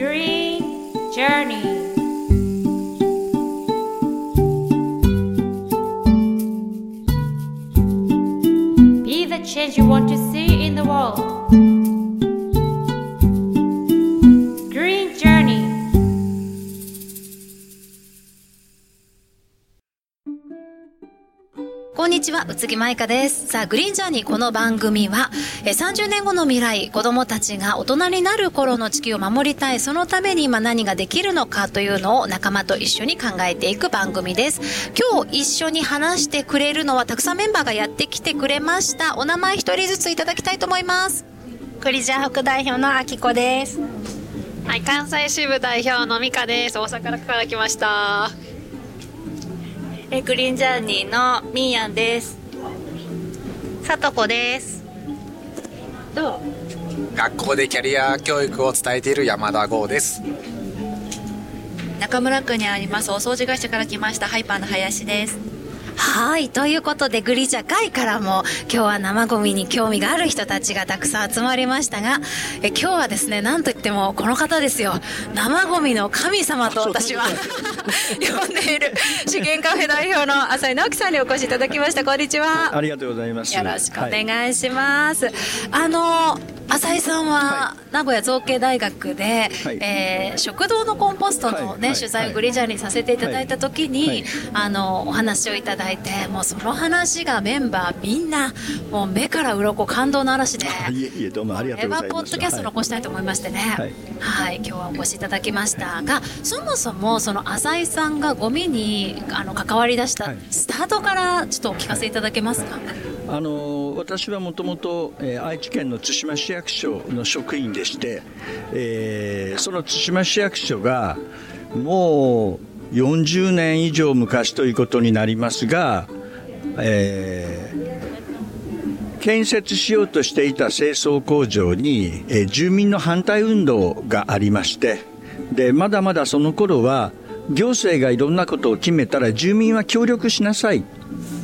Green Journey. Be the change you want to see んにちは、宇津木舞香です。さあ、グリーンジャーニーこの番組は、えー30年後の未来、子供たちが大人になる頃の地球を守りたい、そのために今何ができるのかというのを仲間と一緒に考えていく番組です。今日一緒に話してくれるのは、たくさんメンバーがやってきてくれました。お名前一人ずついただきたいと思います。クリジャー副代表のあきこです。はい、関西支部代表のミカです。大阪から来ました。えグリーンジャーニーのミーヤンです。さとこです。学校でキャリア教育を伝えている山田剛です中村区にありますお掃除会社から来ましたハイパーの林です。はい。ということで、グリジャ会からも、今日は生ゴミに興味がある人たちがたくさん集まりましたが、え今日はですね、なんといってもこの方ですよ。生ゴミの神様と私は 呼んでいる、資源カフェ代表の浅井直樹さんにお越しいただきました。こんにちは。ありがとうございます。よろしくおはい願いします。あの、浅井さんは、名古屋造形大学で、はいえー食堂のコンポストのね、はいはい取材をグリジャーにさせていただいた時に、はいあの、お話をいただいて、もうその話がメンバーみんな、もう目から鱗感動の嵐で、あいえいえどうもありがとうございます。ァポッドキャスト残したいと思いましてね、はい。はい、今日はお越しいただきましたが、そもそもその浅井さんがゴミにあの関わり出したはい。スタートからちょっとお聞かせいただけますか？あの私はもともとえー愛知県の津島市役所の職員でして、えーその津島市役所がもう40年以上昔ということになりますが、えー建設しようとしていた清掃工場に、えー住民の反対運動がありましてでまだまだその頃は行政がいろんなことを決めたら住民は協力しなさい。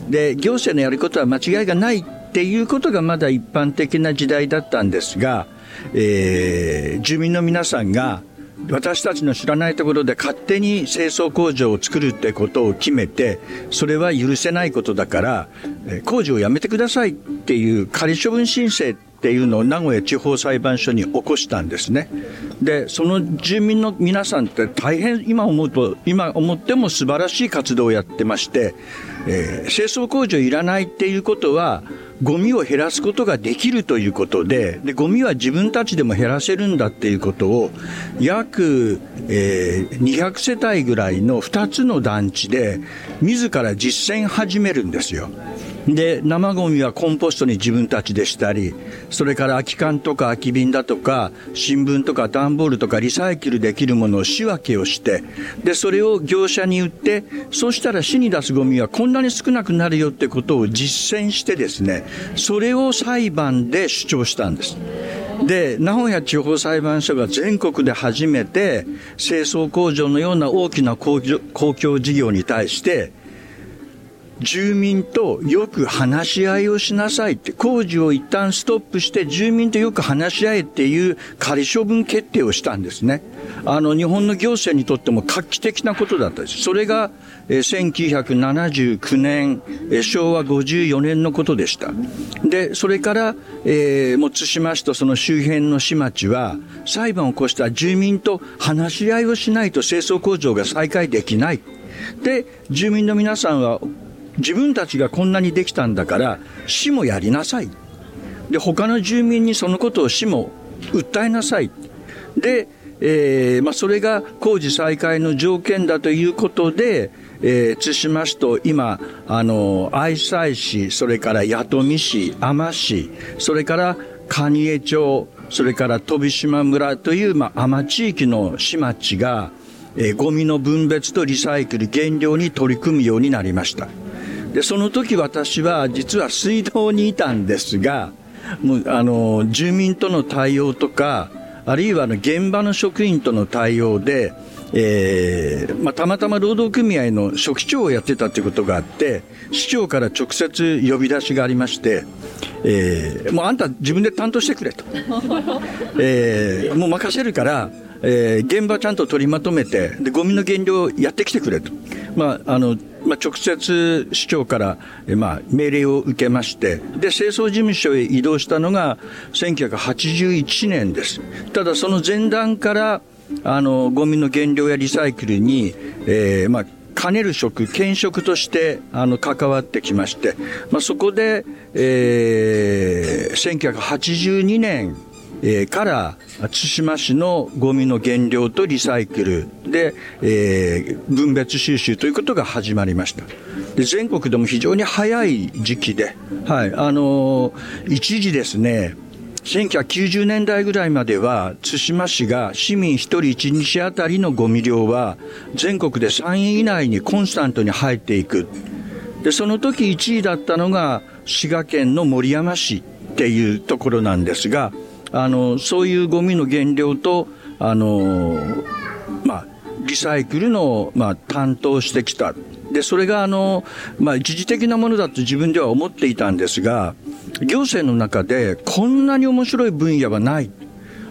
で行政のやることは間違いがないっていうことがまだ一般的な時代だったんですが、えー住民の皆さんが私たちの知らないところで勝手に清掃工場を作るってことを決めてそれは許せないことだから、工事をやめてくださいっていう仮処分申請っっていうのを名古屋地方裁判所に起こしたんですね。でその住民の皆さんって大変今思うと今思っても素晴らしい活動をやってまして、えー清掃工場いらないっていうことはゴミを減らすことができるということででゴミは自分たちでも減らせるんだっていうことを約、えー200世帯ぐらいの2つの団地で自ら実践始めるんですよ。で生ゴミはコンポストに自分たちでしたりそれから空き缶とか空き瓶だとか新聞とか段ボールとかリサイクルできるものを仕分けをしてでそれを業者に売ってそうしたら市に出すゴミはこんなに少なくなるよってことを実践してですねそれを裁判で主張したんです。で名古屋地方裁判所が全国で初めて清掃工場のような大きな公共事業に対して住民とよく話し合いをしなさいって、工事を一旦ストップして住民とよく話し合えっていう仮処分決定をしたんですね。あの、日本の行政にとっても画期的なことだったです。それが、えー1979年、昭和54年のことでした。で、それから、えー、もう対馬市とその周辺の市町は、裁判を起こした住民と話し合いをしないと清掃工場が再開できない。で、住民の皆さんは、自分たちがこんなにできたんだから市もやりなさい。で他の住民にそのことを市も訴えなさい。で、えーまあ、それが工事再開の条件だということで、えー対馬市と今あの愛西市それから弥富市海士市それから蟹江町それから飛島村という、まあ、海士地域の市町がえーゴミの分別とリサイクル減量に取り組むようになりました。でその時私は実は水道にいたんですがもうあの住民との対応とかあるいはあの現場の職員との対応で、えーまあ、たまたま労働組合の書記長をやってたということがあって市長から直接呼び出しがありまして、えーもうあんた自分で担当してくれと、えーもう任せるから、えー現場ちゃんと取りまとめてでゴミの減量やってきてくれと、まああのまあ、直接市長から、えまあ、命令を受けましてで清掃事務所へ移動したのが1981年です。ただその前段からあのゴミの減量やリサイクルに、えーまあ兼ねる職、兼職としてあの関わってきまして、まあ、そこで、えー、1982年、えーから対馬市のゴミの減量とリサイクルで、えー分別収集ということが始まりました。で全国でも非常に早い時期で、はい、あのー一時ですね、1990年代ぐらいまでは対馬市が市民1人1日あたりのゴミ量は全国で3位以内にコンスタントに入っていくでその時1位だったのが滋賀県の守山市っていうところなんですがあのそういうゴミの原料とあのまあリサイクルの、まあ、担当してきたでそれがあの、まあ、一時的なものだと自分では思っていたんですが行政の中でこんなに面白い分野はない。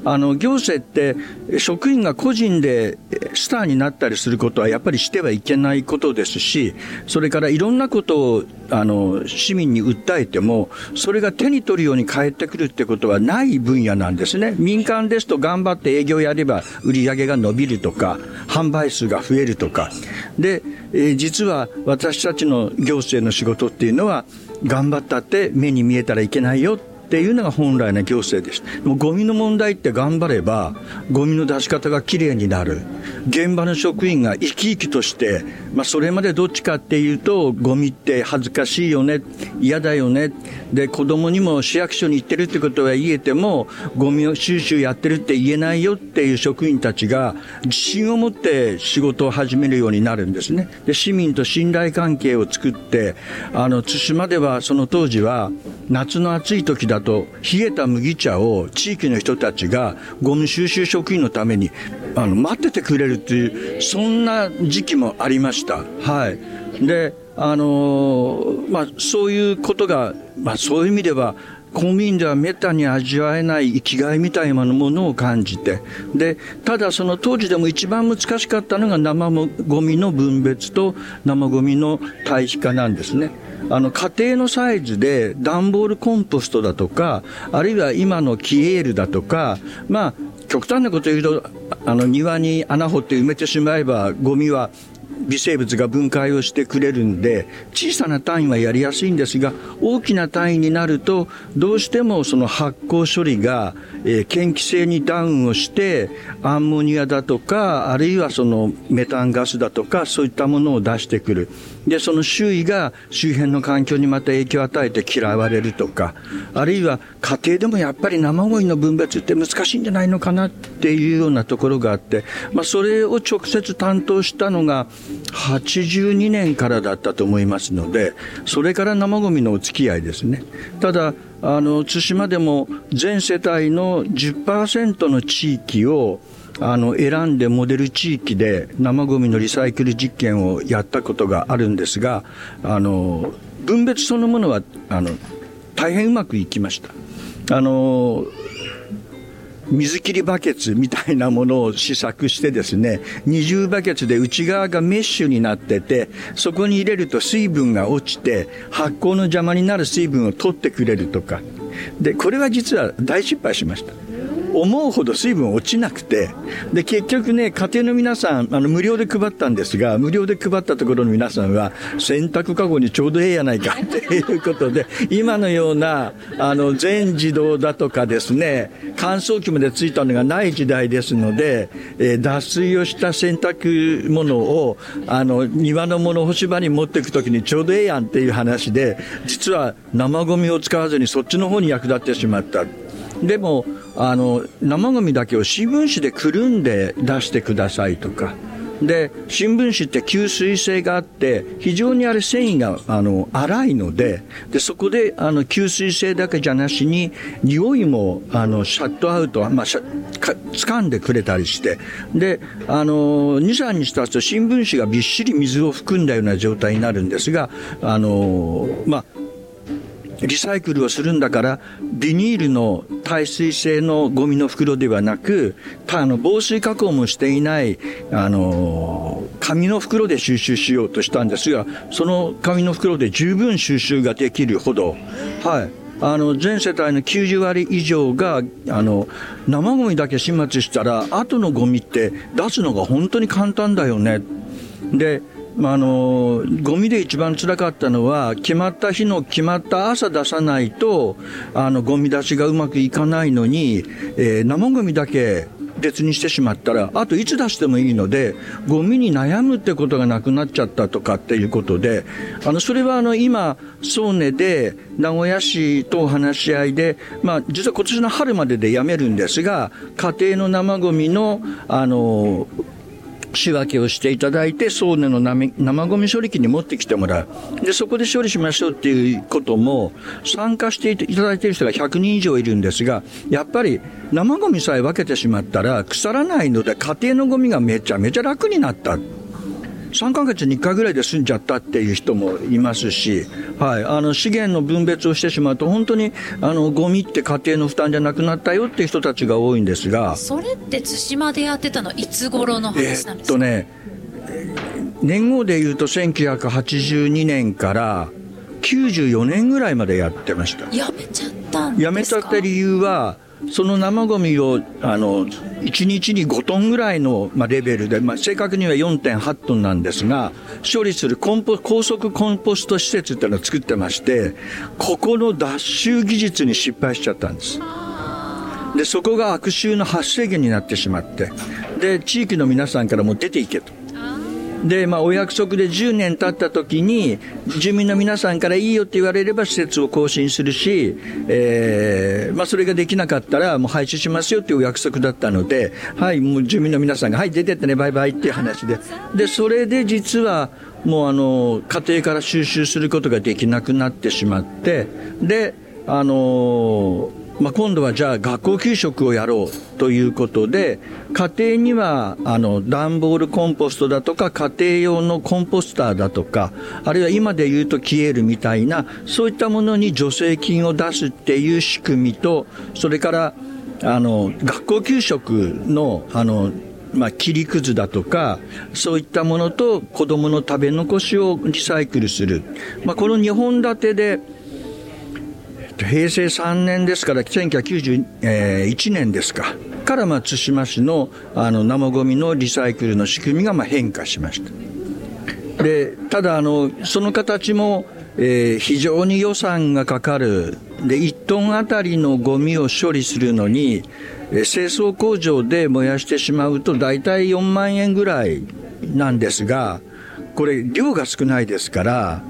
あの行政って職員が個人でスターになったりすることはやっぱりしてはいけないことですしそれからいろんなことをあの市民に訴えてもそれが手に取るように返ってくるってことはない分野なんですね。民間ですと頑張って営業やれば売り上げが伸びるとか販売数が増えるとか。で、え実は私たちの行政の仕事っていうのは頑張ったって目に見えたらいけないよってていうのが本来の行政でした。もゴミの問題って頑張れば、ゴミの出し方がきれいになる。現場の職員が生き生きとして、まあそれまでどっちかっていうと、ゴミって恥ずかしいよね、嫌だよね。で、子供にも市役所に行ってるってことは言えても、ゴミを収集やってるって言えないよっていう職員たちが、自信を持って仕事を始めるようになるんですね。で、市民と信頼関係を作って、あの、対馬ではその当時は、夏の暑い時だと冷えた麦茶を地域の人たちがゴミ収集職員のためにあの待っててくれるっていうそんな時期もありました。はい。で、あのーまあそういうことが、まあそういう意味では公務員ではめったに味わえない生きがいみたいなものを感じてでただその当時でも一番難しかったのが生ゴミの分別と生ゴミの堆肥化なんですね。あの家庭のサイズで段ボールコンポストだとかあるいは今のキエールだとかまあ極端なこと言うとあの庭に穴掘って埋めてしまえばゴミは微生物が分解をしてくれるんで小さな単位はやりやすいんですが大きな単位になるとどうしてもその発酵処理が、えー嫌気性にダウンをしてアンモニアだとかあるいはそのメタンガスだとかそういったものを出してくる。でその周囲が周辺の環境にまた影響を与えて嫌われるとかあるいは家庭でもやっぱり生ゴミの分別って難しいんじゃないのかなっていうようなところがあって、まあ、それを直接担当したのが82年からだったと思いますのでそれから生ゴミのお付き合いですね。ただあの対馬でも全世帯の10%の地域をあの選んでモデル地域で生ゴミのリサイクル実験をやったことがあるんですがあの分別そのものはあの大変うまくいきました。あの水切りバケツみたいなものを試作してですね二重バケツで内側がメッシュになっててそこに入れると水分が落ちて発酵の邪魔になる水分を取ってくれるとかでこれは実は大失敗しました思うほど水分落ちなくてで結局ね家庭の皆さんあの無料で配ったんですが無料で配ったところの皆さんは洗濯かごにちょうどええやないかっていうことで今のようなあの全自動だとかですね乾燥機までついたのがない時代ですので、えー脱水をした洗濯物をあの庭の物干し場に持っていく時にちょうどええやんっていう話で実は生ゴミを使わずにそっちの方に役立ってしまった。でもあの生ゴミだけを新聞紙でくるんで出してくださいとか。で新聞紙って吸水性があって非常にあれ繊維があの粗いのででそこであの吸水性だけじゃなしに匂いもあのシャットアウト、まあ、シャか掴んでくれたりして。であの2、3日経つと新聞紙がびっしり水を含んだような状態になるんですがあのまあリサイクルをするんだから、ビニールの耐水性のゴミの袋ではなく、あの防水加工もしていない、あの紙の袋で収集しようとしたんですが、その紙の袋で十分収集ができるほど、はい。あの全世帯の90割以上があの生ゴミだけ始末したら後のゴミって出すのが本当に簡単だよねでまあ、あのゴミで一番つらかったのは決まった日の決まった朝出さないとあのゴミ出しがうまくいかないのに、えー、生ゴミだけ別にしてしまったらあといつ出してもいいのでゴミに悩むってことがなくなっちゃったとかっていうことであのそれはあの今総根で名古屋市と話し合いで、まあ、実は今年の春まででやめるんですが家庭の生ゴミのあの仕分けをしていただいて、そうねの生ゴミ処理機に持ってきてもらう。で、そこで処理しましょうっていうことも、参加していただいている人が100人以上いるんですが、やっぱり生ゴミさえ分けてしまったら腐らないので、家庭のゴミがめちゃめちゃ楽になった。3ヶ月に1回ぐらいで済んじゃったっていう人もいますし、はい、あの資源の分別をしてしまうと、本当にあのゴミって家庭の負担じゃなくなったよっていう人たちが多いんですが、それって対馬でやってたの、いつ頃の話なんですか、えっとね、年号でいうと1982年から94年ぐらいまでやってました。やめちゃったんやめちゃった理由は、その生ゴミをあの1日に5トンぐらいの、まあ、レベルで、まあ、正確には4.8トンなんですが、処理するコンポ高速コンポスト施設っていうのを作ってまして、ここの脱臭技術に失敗しちゃったんです。で、そこが悪臭の発生源になってしまって、で、地域の皆さんからも出ていけと。で、まあ、お約束で10年経った時に、住民の皆さんからいいよって言われれば施設を更新するし、えー、まあ、それができなかったら、もう廃止しますよっていうお約束だったので、はい、もう住民の皆さんが、はい、出てってね、バイバイっていう話で。で、それで実は、もうあの、家庭から収集することができなくなってしまって、で、あのーまあ、今度はじゃあ学校給食をやろうということで、家庭にはあの段ボールコンポストだとか、家庭用のコンポスターだとか、あるいは今で言うと消えるみたいな、そういったものに助成金を出すっていう仕組みと、それからあの学校給食のあのまあ、切りくずだとか、そういったものと子供の食べ残しをリサイクルする。まあ、この2本立てで、平成3年ですから、1991年ですか、から対馬市のあの生ごみのリサイクルの仕組みがまあ変化しました。でただあの、その形も、えー、非常に予算がかかる、で1トンあたりのゴミを処理するのに、えー、清掃工場で燃やしてしまうと、大体4万円ぐらいなんですが、これ、量が少ないですから、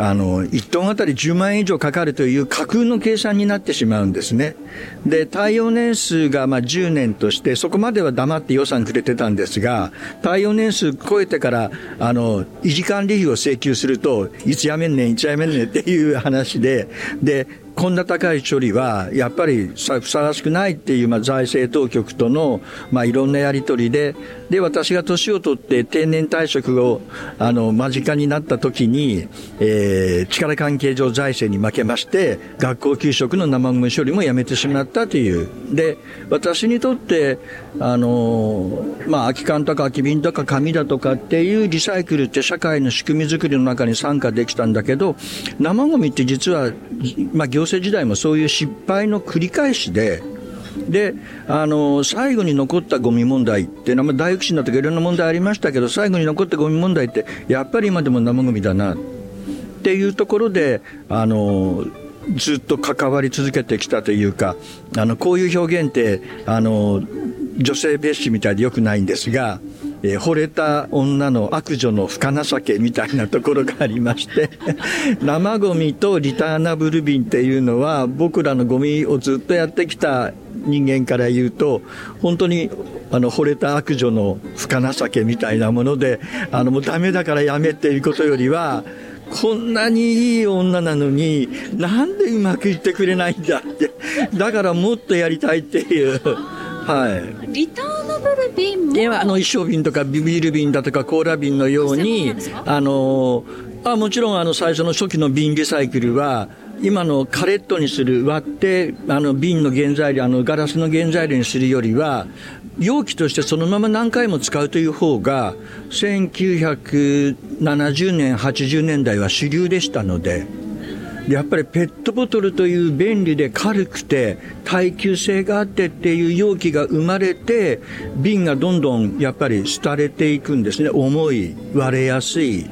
あの、1トンあたり10万円以上かかるという架空の計算になってしまうんですね。で、耐用年数がまあ10年として、そこまでは黙って予算くれてたんですが、耐用年数超えてから、あの、維持管理費を請求すると、いつやめんねん、いつやめんねん っていう話で、で、こんな高い処理はやっぱりふさわしくないっていう、まあ、財政当局との、まあ、いろんなやり取りで、で、私が年を取って定年退職を、あの、間近になった時に、えー、力関係上財政に負けまして、学校給食の生ゴミ処理もやめてしまったという。で、私にとって、あの、まあ、空き缶とか空き瓶とか紙だとかっていうリサイクルって社会の仕組み作りの中に参加できたんだけど、生ゴミって実は、まあ、行政時代もそういう失敗の繰り返しで、で、あの、最後に残ったゴミ問題っていうのは、大福祉の時いろんな問題ありましたけど、最後に残ったゴミ問題って、やっぱり今でも生ゴミだな、っていうところで、あの、ずっと関わり続けてきたというか、あの、こういう表現って、あの、女性蔑視みたいでよくないんですが、えー、惚れた女の悪女の深情けみたいなところがありまして生ゴミとリターナブル瓶っていうのは僕らのゴミをずっとやってきた人間から言うと本当にあの惚れた悪女の深情けみたいなものであのもうダメだからやめっていうことよりはこんなにいい女なのになんでうまくいってくれないんだってだからもっとやりたいっていう。はい、リターナブル瓶も？ではあの一升瓶とかビール瓶だとかコーラ瓶のようにあのあもちろんあの最初の初期の瓶リサイクルは今のカレットにする割ってあの瓶の原材料あのガラスの原材料にするよりは容器としてそのまま何回も使うという方が1970年80年代は主流でしたのでやっぱりペットボトルという便利で軽くて耐久性があってっていう容器が生まれて瓶がどんどんやっぱり廃れていくんですね。重い割れやすい。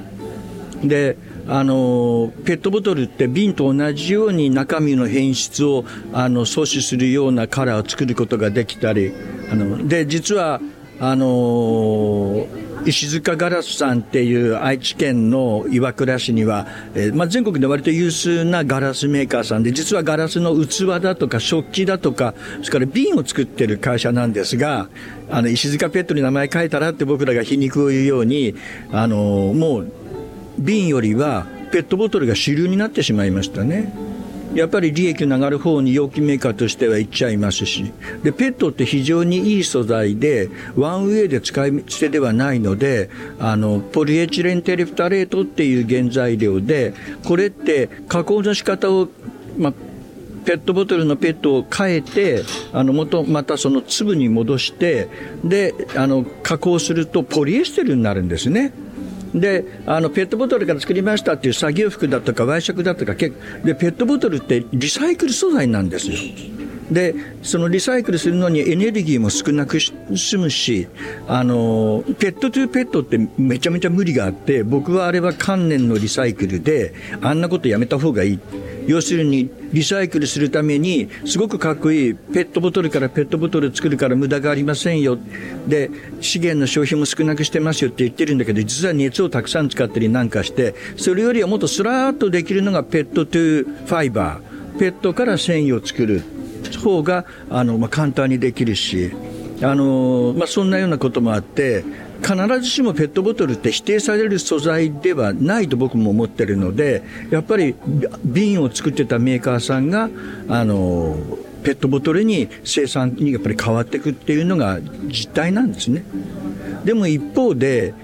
であのペットボトルって瓶と同じように中身の変質をあの阻止するようなカラーを作ることができたりあので実はあの石塚ガラスさんっていう愛知県の岩倉市には、えーまあ、全国で割と有数なガラスメーカーさんで実はガラスの器だとか食器だとかそれから瓶を作ってる会社なんですがあの石塚ペットに名前書いたらって僕らが皮肉を言うようにあのもう瓶よりはペットボトルが主流になってしまいましたね。やっぱり利益の上がる方に容器メーカーとしては行っちゃいますしでペットって非常にいい素材でワンウェイで使い捨てではないのであのポリエチレンテレフタレートっていう原材料でこれって加工の仕方を、まあペットボトルのペットを変えてあの元またその粒に戻してであの加工するとポリエステルになるんですね。であのペットボトルから作りましたっていう作業服だとかワイシャクだとかでペットボトルってリサイクル素材なんですよ。でそのリサイクルするのにエネルギーも少なく済むしあのペットトゥーペットってめちゃめちゃ無理があって僕はあれは観念のリサイクルであんなことやめた方がいい。要するにリサイクルするためにすごくかっこいいペットボトルからペットボトル作るから無駄がありませんよ。で資源の消費も少なくしてますよって言ってるんだけど実は熱をたくさん使ったりなんかしてそれよりはもっとスラーっとできるのがペットトゥーファイバー。ペットから繊維を作る方があの、まあ、簡単にできるしあの、まあ、そんなようなこともあって必ずしもペットボトルって否定される素材ではないと僕も思ってるのでやっぱり瓶を作ってたメーカーさんがあのペットボトルに生産にやっぱり変わっていくっていうのが実態なんですね。でも一方で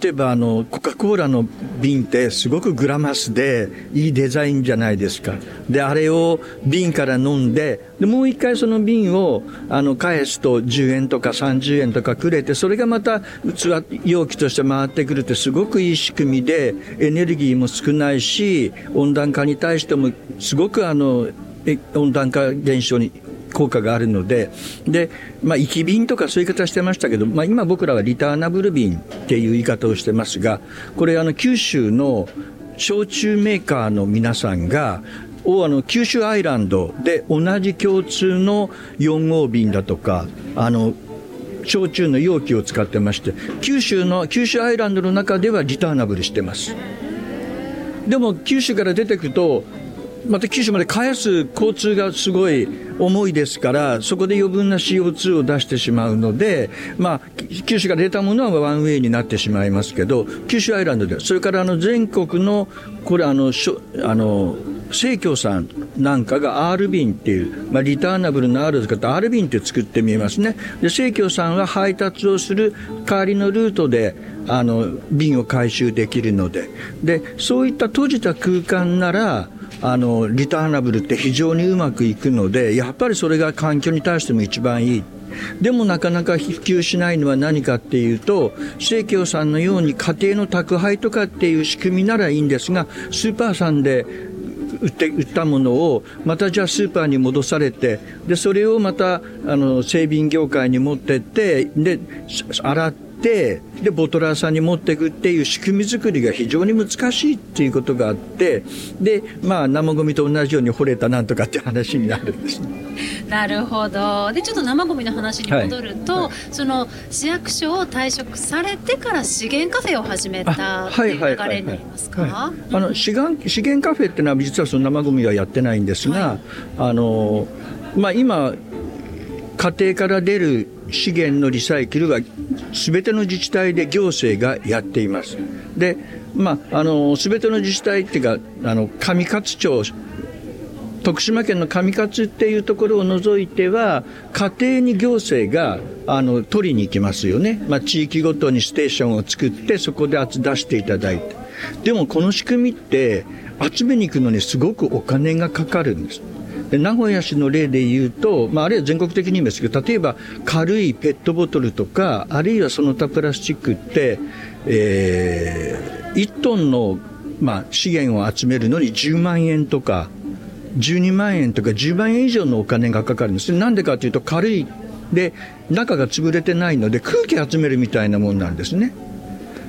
例えばあのコカ・コーラの瓶ってすごくグラマスでいいデザインじゃないですか。であれを瓶から飲んででもう一回その瓶をあの返すと10円とか30円とかくれてそれがまた器容器として回ってくるってすごくいい仕組みでエネルギーも少ないし温暖化に対してもすごくあの温暖化現象に効果があるので、で、まあ、き瓶とかそういう言い方してましたけど、まあ、今僕らはリターナブル瓶っていう言い方をしてますが、これあの九州の焼酎メーカーの皆さんが、をあの九州アイランドで同じ共通の4号瓶だとか、あの焼酎の容器を使ってまして、九州の、九州アイランドの中ではリターナブルしてます。でも九州から出てくと、また九州まで返す交通がすごい重いですからそこで余分な CO2 を出してしまうので、まあ、九州から出たものはワンウェイになってしまいますけど九州アイランドではそれからあの全国のこれあのしょあの生協さんなんかが R 便っていう、まあ、リターナブルの R を使って R 便って作ってみえますね。で生協さんは配達をする代わりのルートであの便を回収できるので。でそういった閉じた空間ならあのリターナブルって非常にうまくいくのでやっぱりそれが環境に対しても一番いい。でもなかなか普及しないのは何かっていうと生協さんのように家庭の宅配とかっていう仕組みならいいんですがスーパーさんで売って売ったものをまたじゃあスーパーに戻されてでそれをまたあの整備業界に持ってってで洗っててでボトラーさんに持っていくっていう仕組み作りが非常に難しいっていうことがあってでまあ生ゴミと同じように掘れたなんとかって話になるんです、ね、なるほど。でちょっと生ゴミの話に戻ると、はい。はい、その市役所を退職されてから資源カフェを始めたっていう流れになりますか？あの資源資源カフェっていうのは実はその生ゴミはやってないんですが、はい、あのまあ今家庭から出る資源のリサイクルは全ての自治体で行政がやっています。で、まあ、あの、全ての自治体っていうか、あの、上勝町、徳島県の上勝っていうところを除いては、家庭に行政があの取りに行きますよね、まあ、地域ごとにステーションを作って、そこで出していただいて。でもこの仕組みって、集めに行くのにすごくお金がかかるんです名古屋市の例で言うと、まあ、あるいは全国的に言いますけど例えば軽いペットボトルとかあるいはその他プラスチックって、えー1トンの、まあ、資源を集めるのに10万円とか12万円とか10万円以上のお金がかかるんですなんでかというと軽いで中が潰れてないので空気集めるみたいなもんなんですね。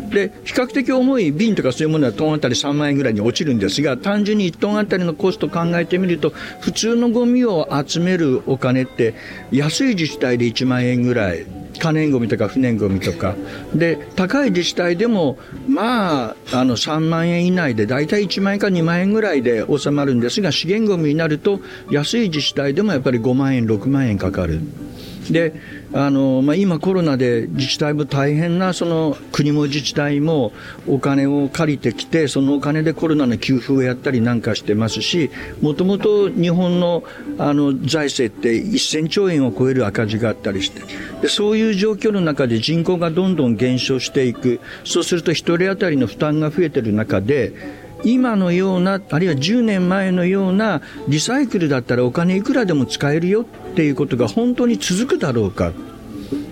で比較的重い瓶とかそういうものはトンあたり3万円ぐらいに落ちるんですが単純に1トンあたりのコストを考えてみると普通のゴミを集めるお金って安い自治体で1万円ぐらい可燃ゴミとか不燃ゴミとかで高い自治体でもまああの3万円以内で大体1万円か2万円ぐらいで収まるんですが資源ゴミになると安い自治体でもやっぱり5万円6万円かかる。であの、まあ、今、コロナで自治体も大変なその国も自治体もお金を借りてきてそのお金でコロナの給付をやったりなんかしてますしもともと日本のあの財政って1000兆円を超える赤字があったりしてでそういう状況の中で人口がどんどん減少していく。そうすると1人当たりの負担が増えている中で今のようなあるいは10年前のようなリサイクルだったらお金いくらでも使えるよっていうことが本当に続くだろうか。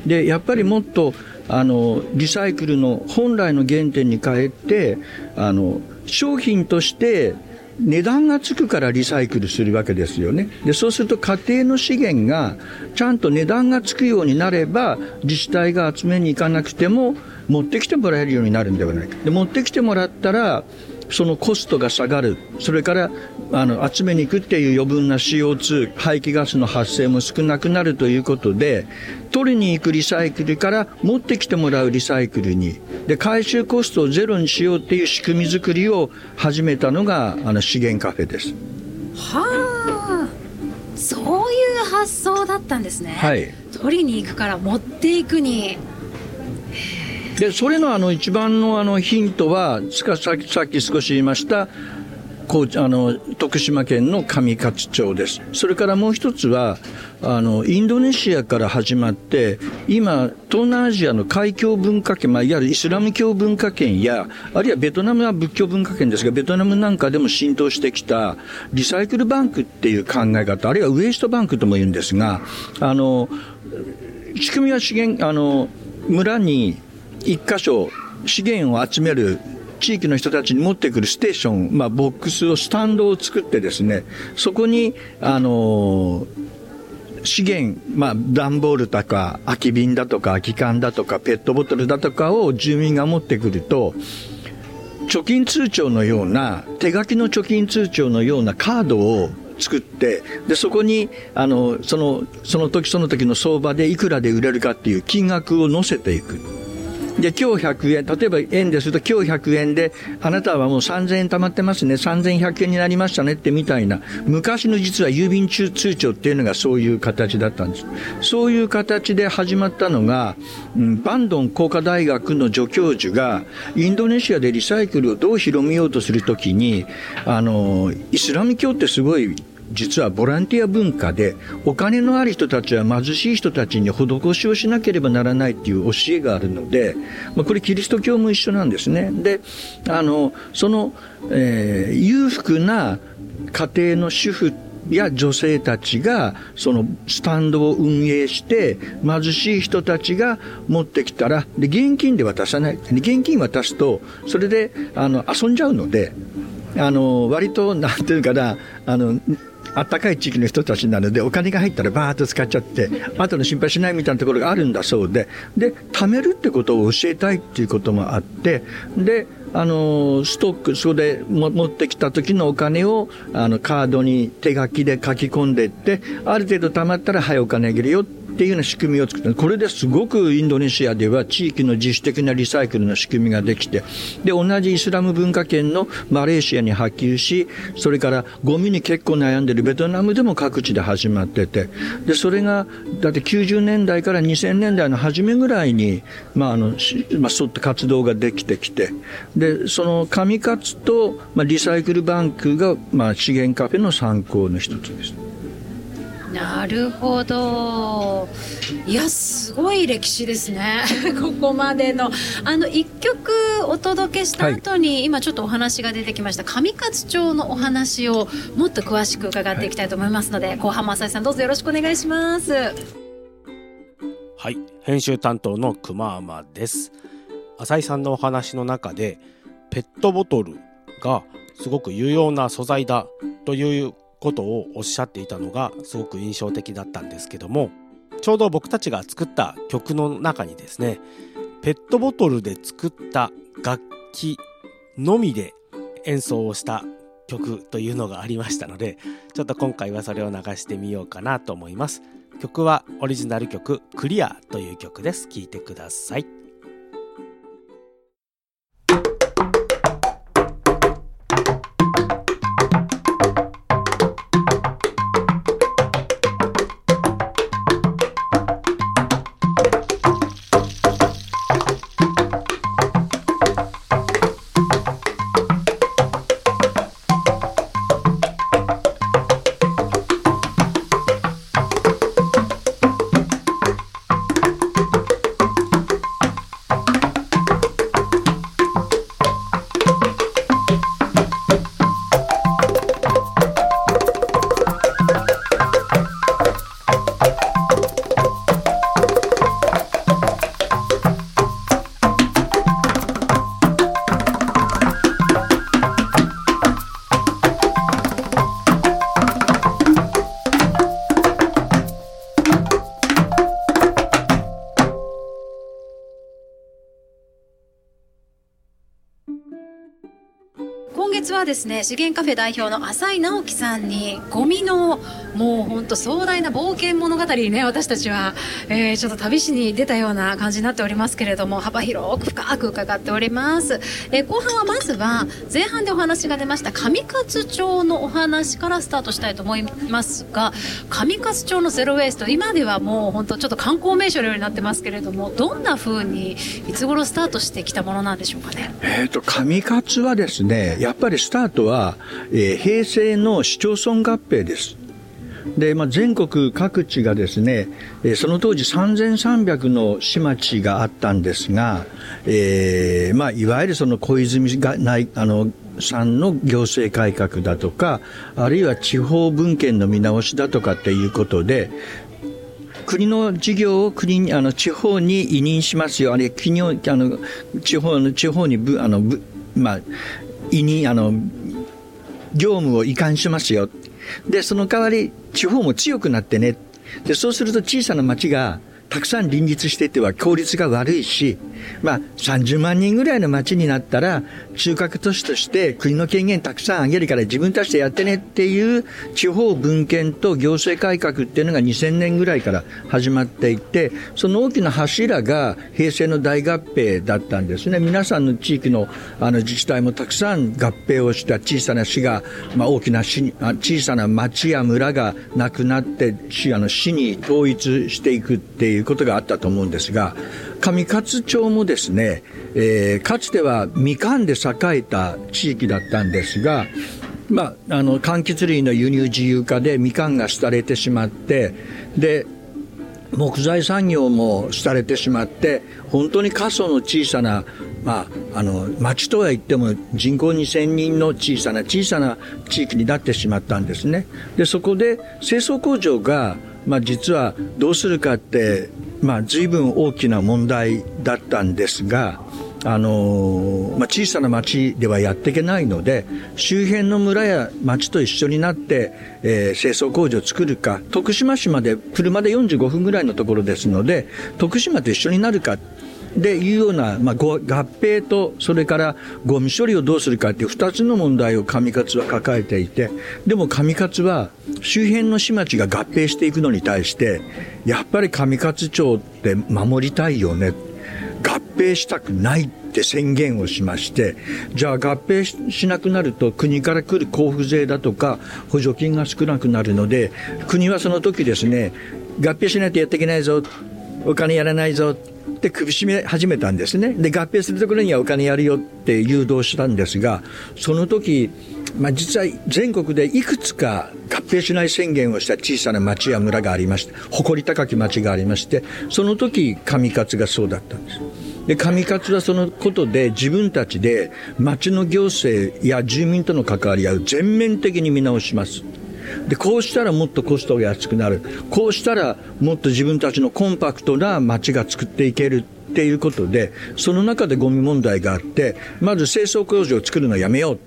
でやっぱりもっとあのリサイクルの本来の原点に変えてあの商品として値段がつくからリサイクルするわけですよね。でそうすると家庭の資源がちゃんと値段がつくようになれば自治体が集めに行かなくても持ってきてもらえるようになるんではないか。で持ってきてもらったらそのコストが下がる、それからあの集めに行くっていう余分な CO2、排気ガスの発生も少なくなるということで、取りに行くリサイクルから持ってきてもらうリサイクルに、で回収コストをゼロにしようっていう仕組み作りを始めたのがあの資源カフェです。はあ。そういう発想だったんですね、はい。取りに行くから持っていくにでそれのあの一番のあのヒントはさっきさっき少し言いましたこうあの徳島県の上勝町です。それからもう一つはあのインドネシアから始まって今東南アジアの海峡文化圏、まあ、いわゆるイスラム教文化圏やあるいはベトナムは仏教文化圏ですがベトナムなんかでも浸透してきたリサイクルバンクっていう考え方あるいはウエストバンクとも言うんですがあの仕組みは資源あの村に一箇所資源を集める地域の人たちに持ってくるステーション、まあ、ボックスをスタンドを作ってですねそこにあの資源、まあ、段ボールとか空き瓶だとか空き缶だとかペットボトルだとかを住民が持ってくると貯金通帳のような手書きの貯金通帳のようなカードを作ってでそこにあのそのその時その時の相場でいくらで売れるかっていう金額を載せていく。で今日100円例えば円ですると今日100円であなたはもう3000円貯まってますね。3100円になりましたねってみたいな。昔の実は郵便通帳っていうのがそういう形だったんです。そういう形で始まったのが、うん、バンドン工科大学の助教授がインドネシアでリサイクルをどう広めようとするときにあのイスラム教ってすごい実はボランティア文化でお金のある人たちは貧しい人たちに施しをしなければならないっていう教えがあるので、まあ、これキリスト教も一緒なんですね。であのその、えー、裕福な家庭の主婦や女性たちがそのスタンドを運営して貧しい人たちが持ってきたらで現金で渡さない現金渡すとそれであの遊んじゃうのであの割となんていうかなあのあったかい地域の人たちなのでお金が入ったらバーッと使っちゃって後の心配しないみたいなところがあるんだそうでで貯めるってことを教えたいっていうこともあってであのストックそこで持ってきた時のお金をあのカードに手書きで書き込んでってある程度貯まったらはいお金あげるよってっていうような仕組みを作ったこれですごくインドネシアでは地域の自主的なリサイクルの仕組みができてで同じイスラム文化圏のマレーシアに波及しそれからゴミに結構悩んでるベトナムでも各地で始まっててでそれがだって90年代から2000年代の初めぐらいに、まああのまあ、そういった活動ができてきてでその上勝と、まあ、リサイクルバンクが、まあ、資源カフェの参考の一つです。なるほど。いやすごい歴史ですね。ここまでの。あの1曲お届けした後に、はい、今ちょっとお話が出てきました上勝町のお話をもっと詳しく伺っていきたいと思いますので、はい、後半も浅井さんどうぞよろしくお願いします。はい。編集担当の熊天です。浅井さんのお話の中でペットボトルがすごく有用な素材だということをおっしゃっていたのがすごく印象的だったんですけどもちょうど僕たちが作った曲の中にですねペットボトルで作った楽器のみで演奏をした曲というのがありましたのでちょっと今回はそれを流してみようかなと思います。曲はオリジナル曲クリアという曲です。聴いてください。ですね資源カフェ代表の浅井直樹さんにゴミのもう本当壮大な冒険物語にね私たちは、えー、ちょっと旅しに出たような感じになっておりますけれども幅広く深く伺っております、えー、後半はまずは前半でお話が出ました上勝町のお話からスタートしたいと思いますが上勝町のゼロウェイスト今ではもう本当ちょっと観光名所のようになってますけれどもどんな風にいつ頃スタートしてきたものなんでしょうかね？えっ、ー、と上勝はですねやっぱりスタートは、えー、平成の市町村合併です。で、まあ、全国各地がですね、えー、その当時3300の市町があったんですが、えーまあ、いわゆるその小泉がないあのさんの行政改革だとかあるいは地方分権の見直しだとかっていうことで国の事業を国にあの地方に委任しますよ。あるいは国をあの地方の地方にぶあのぶ、まあ、委任あの業務を移管しますよで、その代わり、地方も強くなってね。で、そうすると小さな町が、たくさん林立していては効率が悪いし、まあ、30万人ぐらいの町になったら、中核都市として国の権限たくさんあげるから自分たちでやってねっていう地方分権と行政改革っていうのが2000年ぐらいから始まっていて、その大きな柱が平成の大合併だったんですね。皆さんの地域のあの自治体もたくさん合併をした小さな市が、まあ、大きな市小さな町や村がなくなって市あの市に統一していくっていういうことがあったと思うんですが、上勝町もですね、えー、かつてはみかんで栄えた地域だったんですが、まあ、あの柑橘類の輸入自由化でみかんが廃れてしまってで木材産業も廃れてしまって本当に過疎の小さな、まあ、あの町とは言っても人口2000人の小さな小さな地域になってしまったんですね。でそこで清掃工場がまあ、実はどうするかって、まあ、随分大きな問題だったんですが、あのまあ、小さな町ではやっていけないので周辺の村や町と一緒になって、えー、清掃工場を作るか徳島市まで車で45分ぐらいのところですので徳島と一緒になるかでいうような、まあ、合併とそれからゴミ処理をどうするかっていう2つの問題を上勝は抱えていてでも上勝は周辺の市町が合併していくのに対してやっぱり上勝町って守りたいよね。合併したくないって宣言をしましてじゃあ合併しなくなると国から来る交付税だとか補助金が少なくなるので国はその時ですね合併しないとやっていけないぞお金やらないぞ。って首絞め始めたんですね。で合併するところにはお金やるよって誘導したんですがその時まあ、実は全国でいくつか合併しない宣言をした小さな町や村がありまして誇り高き町がありましてその時上勝がそうだったんです。で上勝はそのことで自分たちで町の行政や住民との関わり合いを全面的に見直します。でこうしたらもっとコストが安くなる。こうしたらもっと自分たちのコンパクトな街が作っていけるっていうことでその中でゴミ問題があってまず清掃工場を作るのをやめよう。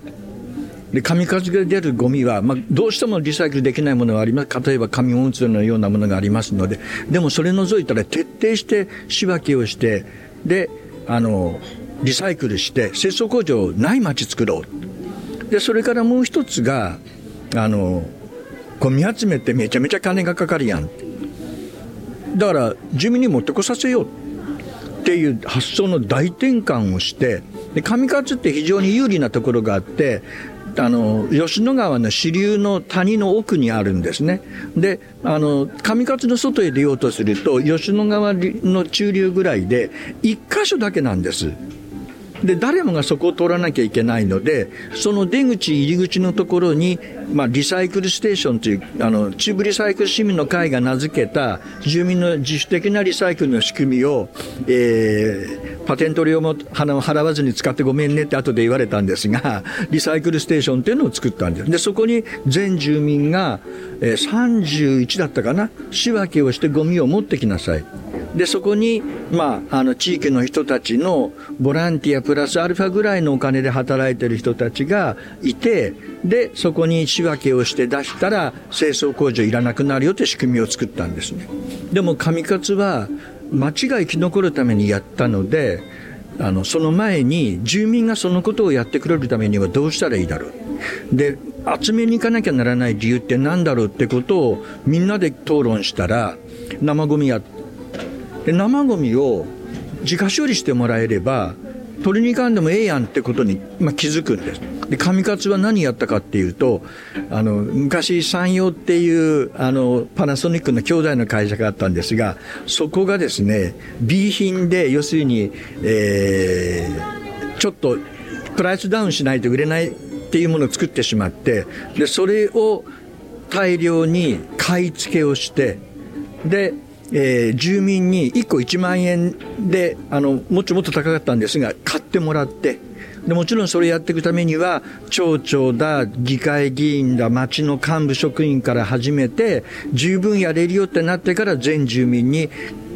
で紙数が出るゴミは、まあ、どうしてもリサイクルできないものがあります。例えば紙おむつのようなものがありますので。でもそれ除いたら徹底して仕分けをしてであのリサイクルして清掃工場ない町作ろう。でそれからもう一つがあのゴミ集めってめちゃめちゃ金がかかるやん。だから住民に持ってこさせようっていう発想の大転換をしてで上勝って非常に有利なところがあってあの吉野川の支流の谷の奥にあるんですね。であの上勝の外へ出ようとすると吉野川の中流ぐらいで1箇所だけなんです。で誰もがそこを通らなきゃいけないのでその出口入り口のところに、まあ、リサイクルステーションというあの中部リサイクル市民の会が名付けた住民の自主的なリサイクルの仕組みを、えー、パテント料も払わずに使ってごめんねって後で言われたんですがリサイクルステーションっていうのを作ったんです。でそこに全住民が、えー、31だったかな仕分けをしてゴミを持ってきなさい。でそこに、まあ、あの地域の人たちのボランティアプラスアルファぐらいのお金で働いてる人たちがいてでそこに仕分けをして出したら清掃工場いらなくなるよって仕組みを作ったんですね。でも上勝は町が生き残るためにやったのであのその前に住民がそのことをやってくれるためにはどうしたらいいだろう。で集めに行かなきゃならない理由って何だろうってことをみんなで討論したら生ゴミや生ゴミを自家処理してもらえれば取りに行かんでもええやんってことに、まあ、気づくんです。で、上勝は何やったかっていうと、あの、昔山陽っていう、あの、パナソニックの兄弟の会社があったんですが、そこがですね、B 品で、要するに、えー、ちょっとプライスダウンしないと売れないっていうものを作ってしまって、で、それを大量に買い付けをして、で、えー、住民に1個1万円であのもっともっと高かったんですが買ってもらってでもちろんそれやっていくためには町長だ議会議員だ町の幹部職員から始めて十分やれるよってなってから全住民に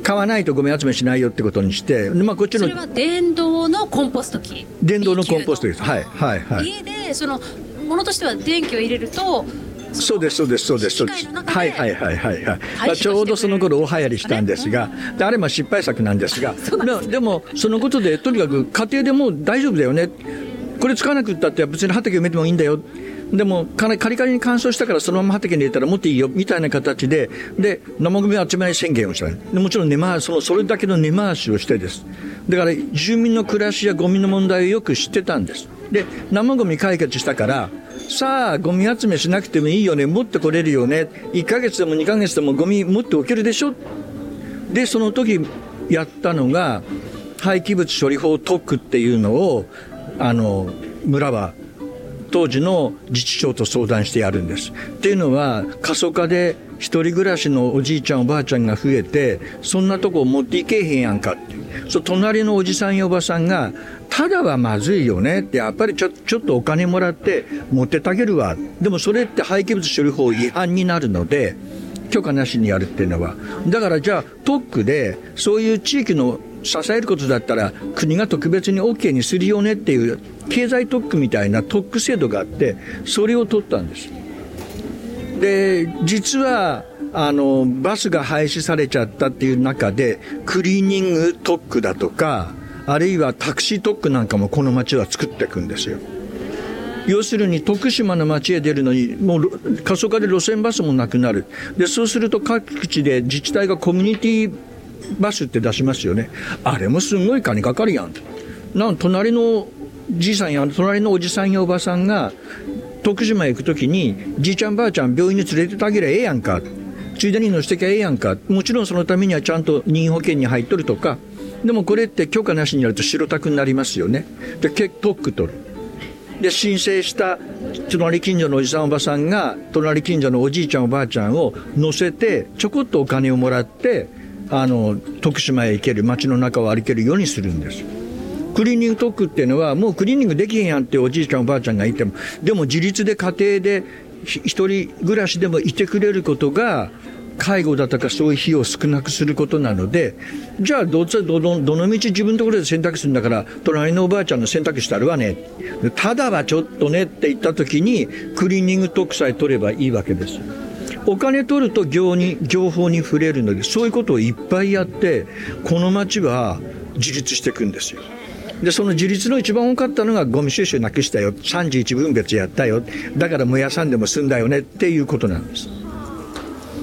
買わないとゴミ集めしないよってことにして、まあ、こっちのそれは電動のコンポスト機。電動のコンポストです。はいはいはい。家でそのものとしては電気を入れるとそうですそうですそうですそうです。はいはいはいはいはい。ちょうどその頃お流行りしたんですが、あれも失敗作なんですが でもそのことでとにかく家庭でもう大丈夫だよね。これ使わなくったって別に畑埋めてもいいんだよでもカリカリに乾燥したからそのまま畑に入れたらもっといいよみたいな形でで生ゴミ集めない宣言をしたでもちろん根回しそのそれだけの根回しをしてです。だから住民の暮らしやゴミの問題をよく知ってたんです。で生ゴミ解決したからさあ、ゴミ集めしなくてもいいよね、持ってこれるよね、1ヶ月でも2ヶ月でもゴミ持っておけるでしょ。で、その時やったのが、廃棄物処理法特区っていうのを、あの、村は当時の自治省と相談してやるんです。っていうのは、過疎化で一人暮らしのおじいちゃんおばあちゃんが増えて、そんなとこ持っていけへんやんかって。そ、隣のおじさんやおばさんが、ただはまずいよねってやっぱりちょちょっとお金もらって持ってたげるわでもそれって廃棄物処理法違反になるので許可なしにやるっていうのはだからじゃあ特区でそういう地域の支えることだったら国が特別に OK にするよねっていう経済特区みたいな特区制度があってそれを取ったんですで実はあのバスが廃止されちゃったっていう中でクリーニング特区だとかあるいはタクシー特区なんかもこの町は作っていくんですよ。要するに徳島の町へ出るのにもう過疎化で路線バスもなくなるでそうすると各地で自治体がコミュニティバスって出しますよね。あれもすごい金かかるやんなん隣のじいさんや隣のおじさんやおばさんが徳島へ行く時にじいちゃんばあちゃん病院に連れてってあげりゃええやんか。ついでに乗せてきゃええやんか。もちろんそのためにはちゃんと任意保険に入っとるとか。でもこれって許可なしにやると白タクになりますよね。で結特区取る。で申請した隣近所のおじさんおばさんが隣近所のおじいちゃんおばあちゃんを乗せてちょこっとお金をもらってあの徳島へ行ける街の中を歩けるようにするんです。クリーニング特区っていうのはもうクリーニングできへんやんっておじいちゃんおばあちゃんがいてもでも自立で家庭で一人暮らしでもいてくれることが介護だとかそういう費用を少なくすることなのでじゃあどっちどのどの道自分のところで選択するんだから隣のおばあちゃんの選択肢あるわね。ただはちょっとねって言った時にクリーニング特さえ取ればいいわけです。お金取ると業に情報に触れるのでそういうことをいっぱいやってこの町は自立していくんですよ。でその自立の一番多かったのがゴミ収集なくしたよ。31分別やったよ。だから燃やさんでも済んだよねっていうことなんです。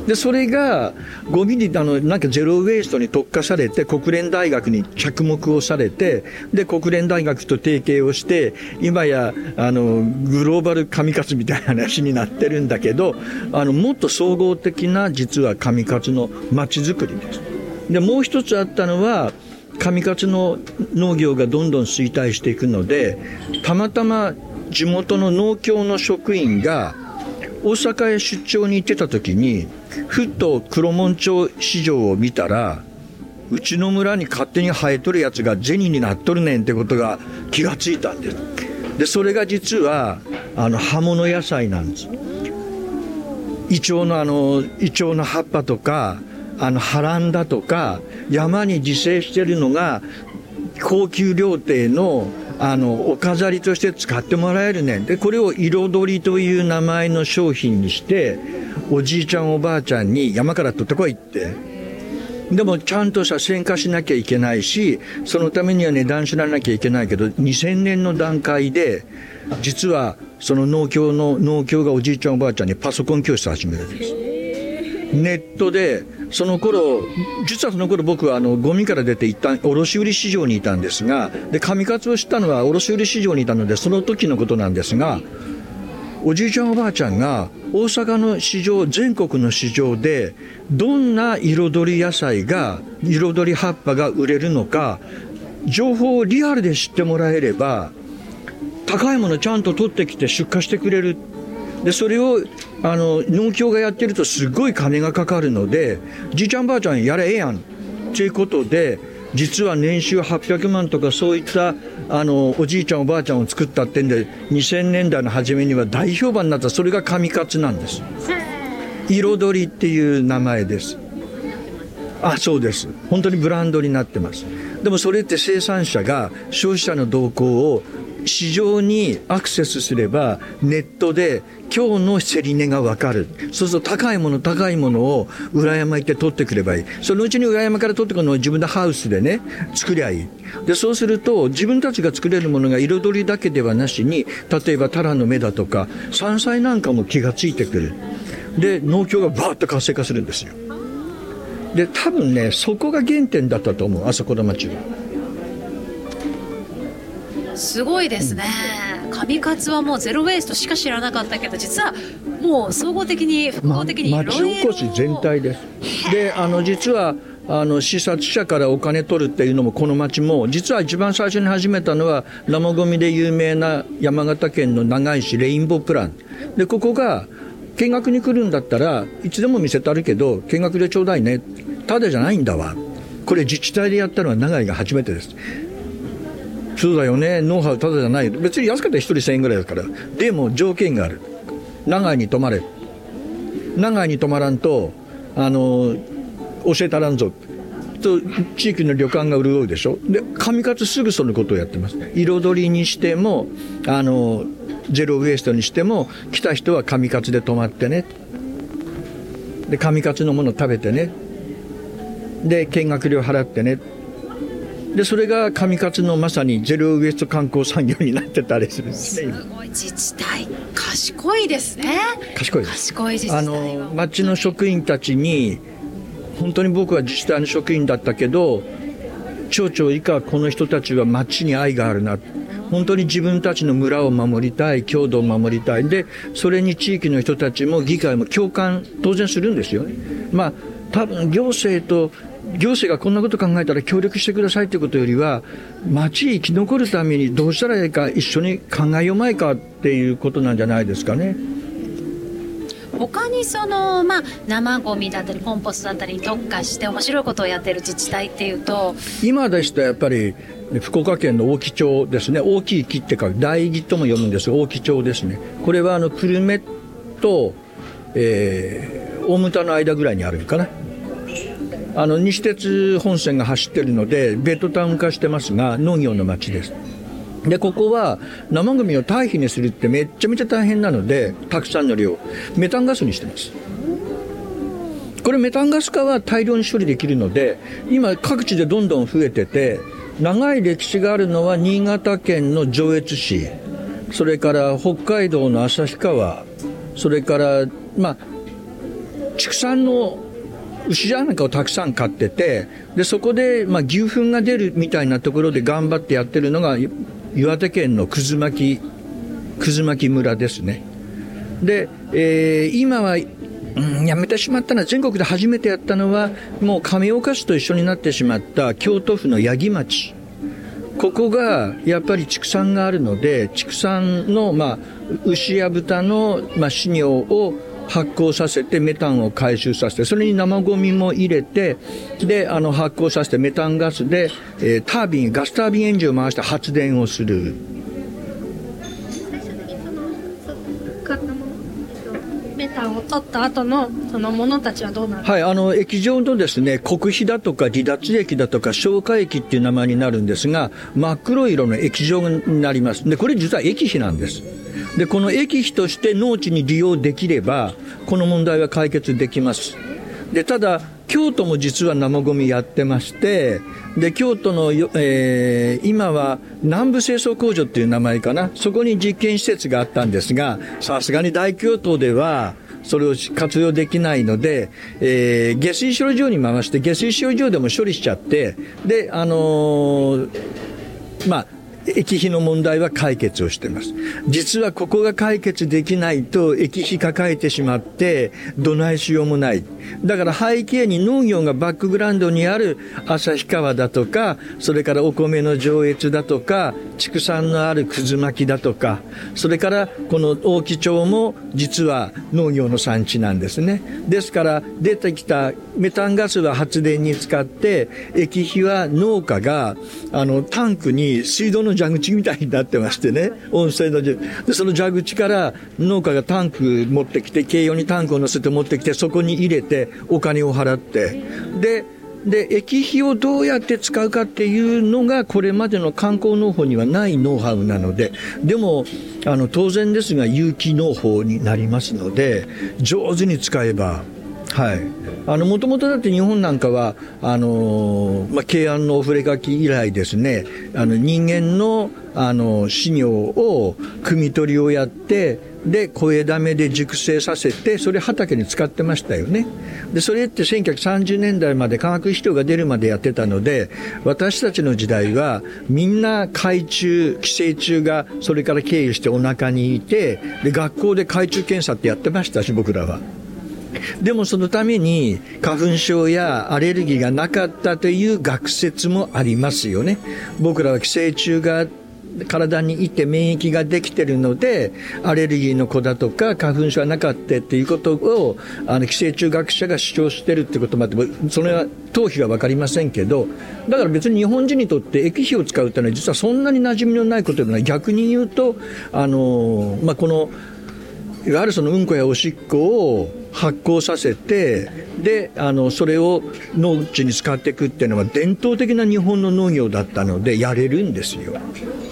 でそれがゴミにあのなんかゼロウェイストに特化されて国連大学に着目をされてで国連大学と提携をして今やあのグローバル神活みたいな話になってるんだけどあのもっと総合的な実は神活の街づくりです。でもう一つあったのは上勝の農業がどんどん衰退していくのでたまたま地元の農協の職員が大阪へ出張に行ってた時にふっと黒門町市場を見たらうちの村に勝手に生えとるやつが銭になっとるねんってことが気がついたんです。でそれが実はあの葉物野菜なんです。イチョウのあのイチョウの葉っぱとかあの波乱だとか山に自生してるのが高級料亭のあのお飾りとして使ってもらえるね。でこれを彩りという名前の商品にしておじいちゃんおばあちゃんに山から取ってこいって。でもちゃんとさ選化しなきゃいけないしそのためには値段知らなきゃいけないけど2000年の段階で実はその農協の農協がおじいちゃんおばあちゃんにパソコン教室始めるんです。ネットでその頃実はその頃僕はあのゴミから出て一旦卸売市場にいたんですがで上勝を知ったのは卸売市場にいたのでその時のことなんですがおじいちゃんおばあちゃんが大阪の市場全国の市場でどんな彩り野菜が彩り葉っぱが売れるのか情報をリアルで知ってもらえれば高いものちゃんと取ってきて出荷してくれる。でそれをあの農協がやってるとすごい金がかかるのでじいちゃんばあちゃんやれええやん。っていうことで実は年収800万とかそういったあのおじいちゃんおばあちゃんを作ったってんで2000年代の初めには大評判になった。それが上勝なんです。彩りっていう名前です。あそうです。本当にブランドになってます。でもそれって生産者が消費者の動向を市場にアクセスすればネットで今日の競り値が分かる。そうすると高いもの高いものを裏山行って取ってくればいい。そのうちに裏山から取ってくるのを自分のハウスでね作りゃいい。でそうすると自分たちが作れるものが彩りだけではなしに例えばタラの芽だとか山菜なんかも気がついてくる。で農協がバーッと活性化するんですよ。で多分ねそこが原点だったと思うあそこの町は。すごいですね、上勝はもうゼロ・ウェイストしか知らなかったけど実はもう総合的に複合的にま、町おこし全体です。であの実はあの視察者からお金取るっていうのもこの町も実は一番最初に始めたのは生ゴミで有名な山形県の長井市レインボープラン。でここが見学に来るんだったらいつでも見せたるけど見学でちょうだいね。ただじゃないんだわ。これ自治体でやったのは長井が初めてですそうだよね。ノウハウただじゃない。別に安かったら1人1000円ぐらいですから。でも条件がある。長井に泊まれ。長井に泊まらんとあの教えたらんぞ。と地域の旅館が潤うでしょ。で上勝すぐそのことをやってます。彩りにしてもあのゼロウエストにしても来た人は上勝で泊まってね。で上勝のもの食べてね。で見学料払ってね。でそれが上勝のまさにゼロウエスト観光産業になってたりするんですね。すごい自治体。賢いですね。賢いです。賢い自治体あの町の職員たちに本当に僕は自治体の職員だったけど町長以下この人たちは町に愛があるな。本当に自分たちの村を守りたい郷土を守りたい。でそれに地域の人たちも議会も共感当然するんですよね。まあ多分行政と行政がこんなこと考えたら協力してくださいということよりは、町生き残るためにどうしたらいいか、一緒に考えようまいかっていうことなんじゃないですかね。他にその、まあ、生ゴミだったりコンポストだったりに特化して面白いことをやってる自治体っていうと今ですとやっぱり福岡県の大木町ですね。大きい木って書く大木とも読むんですが大木町ですね。これはあの久留米と、えー、大牟田の間ぐらいにあるのかなあの西鉄本線が走ってるのでベッドタウン化してますが農業の町です。でここは生ゴミを堆肥にするってめっちゃめちゃ大変なのでたくさんの量メタンガスにしてます。これメタンガス化は大量に処理できるので今各地でどんどん増えてて長い歴史があるのは新潟県の上越市それから北海道の旭川それからまあ畜産の牛なんかをたくさん飼っててでそこで、まあ、牛糞が出るみたいなところで頑張ってやってるのが岩手県の葛巻葛巻村ですね。で、えー、今は、うん、やめてしまったのは全国で初めてやったのはもう亀岡市と一緒になってしまった京都府の八木町。ここがやっぱり畜産があるので畜産の、まあ、牛や豚の、まあ、飼料を発酵させてメタンを回収させてそれに生ごみも入れてであの発酵させてメタンガスで、えー、タービンガスタービンエンジンを回して発電をする。メタンを取った後のそのものたちはどうなる？はい、あの液状のですね黒肥だとか離脱液だとか消化液っていう名前になるんですが真っ黒色の液状になります。でこれ実は液肥なんです。でこの液肥として農地に利用できればこの問題は解決できます。でただ京都も実は生ゴミやってましてで京都の、えー、今は南部清掃工場っていう名前かな。そこに実験施設があったんですがさすがに大京都ではそれを活用できないので、えー、下水処理場に回して下水処理場でも処理しちゃってであのー、まあ液費の問題は解決をしています。実はここが解決できないと液費抱えてしまってどないしようもない。だから背景に農業がバックグラウンドにある旭川だとか、それからお米の上越だとか、畜産のあるくず巻きだとか、それからこの大木町も実は農業の産地なんですね。ですから出てきたメタンガスは発電に使って、液費は農家があのタンクに水道の蛇口みたいになってましてね、温泉のでその蛇口から農家がタンク持ってきて、軽用にタンクを乗せて持ってきて、そこに入れて、お金を払って、で、で、液費をどうやって使うかっていうのが、これまでの観光農法にはないノウハウなので、でも、あの、当然ですが、有機農法になりますので、上手に使えば、はい。あの、もともとだって日本なんかは、あのまあ、慶安のお触れ書き以来ですね、あの、人間の、あの、飼料を、汲み取りをやって、で、小枝目で熟成させて、それ畑に使ってましたよね。で、それって1930年代まで化学肥料が出るまでやってたので、私たちの時代は、みんな海中、寄生虫がそれから経由してお腹にいて、で、学校で海中検査ってやってましたし、僕らは。でもそのために花粉症やアレルギーがなかったという学説もありますよね。僕らは寄生虫が体にいて免疫ができてるのでアレルギーの子だとか花粉症はなかったっていうことをあの寄生虫学者が主張してるってこともあってそれは頭皮は分かりませんけどだから別に日本人にとって液肥を使うっていうのは実はそんなに馴染みのないことではない逆に言うとあの、まあ、このいわゆるそのうんこやおしっこを発酵させてであのそれを農地に使っていくっていうのは伝統的な日本の農業だったのでやれるんですよ。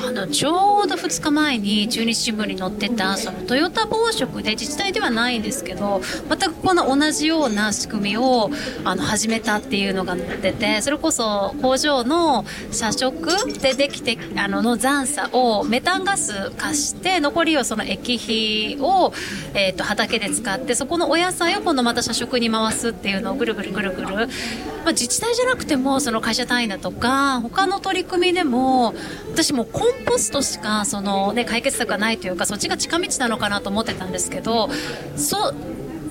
あのちょうど2日前に中日新聞に載ってたそのトヨタ紡織で自治体ではないんですけど全くこの同じような仕組みをあの始めたっていうのが載っててそれこそ工場の社食でできてあのの残差をメタンガス化して残りをその液肥を、えーと、畑で使ってそこのお野菜を今度また社食に回すっていうのをぐるぐるぐるぐる、まあ、自治体じゃなくてもその会社単位だとか他の取り組みでも私もコンポストしかその、ね、解決策がないというかそっちが近道なのかなと思ってたんですけどそ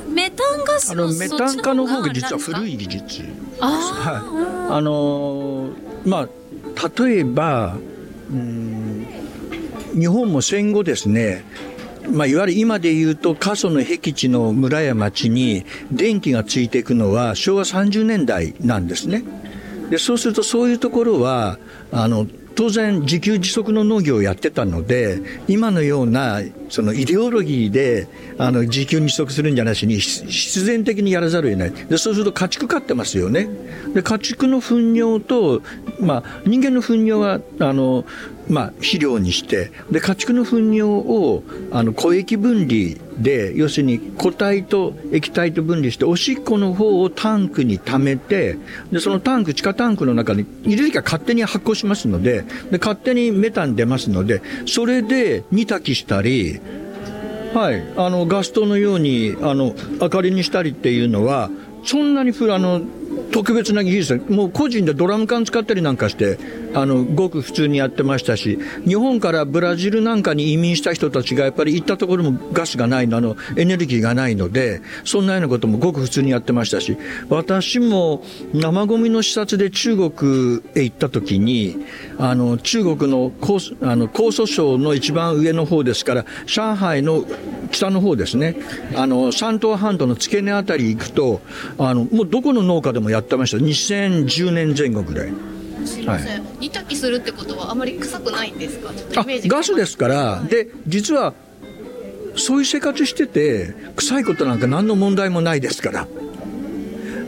メタンガスあのメタン化の方が実は古いい技術。あはい、あのーまあ例えばうん日本も戦後ですねまあ、いわゆる今で言うと過疎の僻地の村や町に電気がついていくのは昭和30年代なんですね。でそうするとそういうところはあの当然自給自足の農業をやってたので今のようなそのイデオロギーであの自給自足するんじゃなしに必然的にやらざるを得ないでそうすると家畜飼ってますよねで家畜の糞尿と、まあ、人間の糞尿はあのまあ、肥料にしてで家畜の糞尿をあの固液分離で要するに固体と液体と分離しておしっこの方をタンクに溜めてでそのタンク地下タンクの中に入れる時は勝手に発酵しますのでで勝手にメタン出ますのでそれで煮炊きしたりはい、あのガス灯のようにあの明かりにしたりっていうのはそんなにふあの特別な技術。もう個人でドラム缶使ったりなんかしてあのごく普通にやってましたし日本からブラジルなんかに移民した人たちがやっぱり行ったところもガスがないのあのエネルギーがないのでそんなようなこともごく普通にやってましたし私も生ゴミの視察で中国へ行った時にあの中国の江あの江蘇省の一番上の方ですから上海の北の方ですね。あの山東半島の付け根あたり行くとあのもうどこの農家でもやってました。2010年前後ぐらい。すみません、煮炊きするってことはあまり臭くないんですか？ガスですから、で実はそういう生活してて臭いことなんか何の問題もないですから。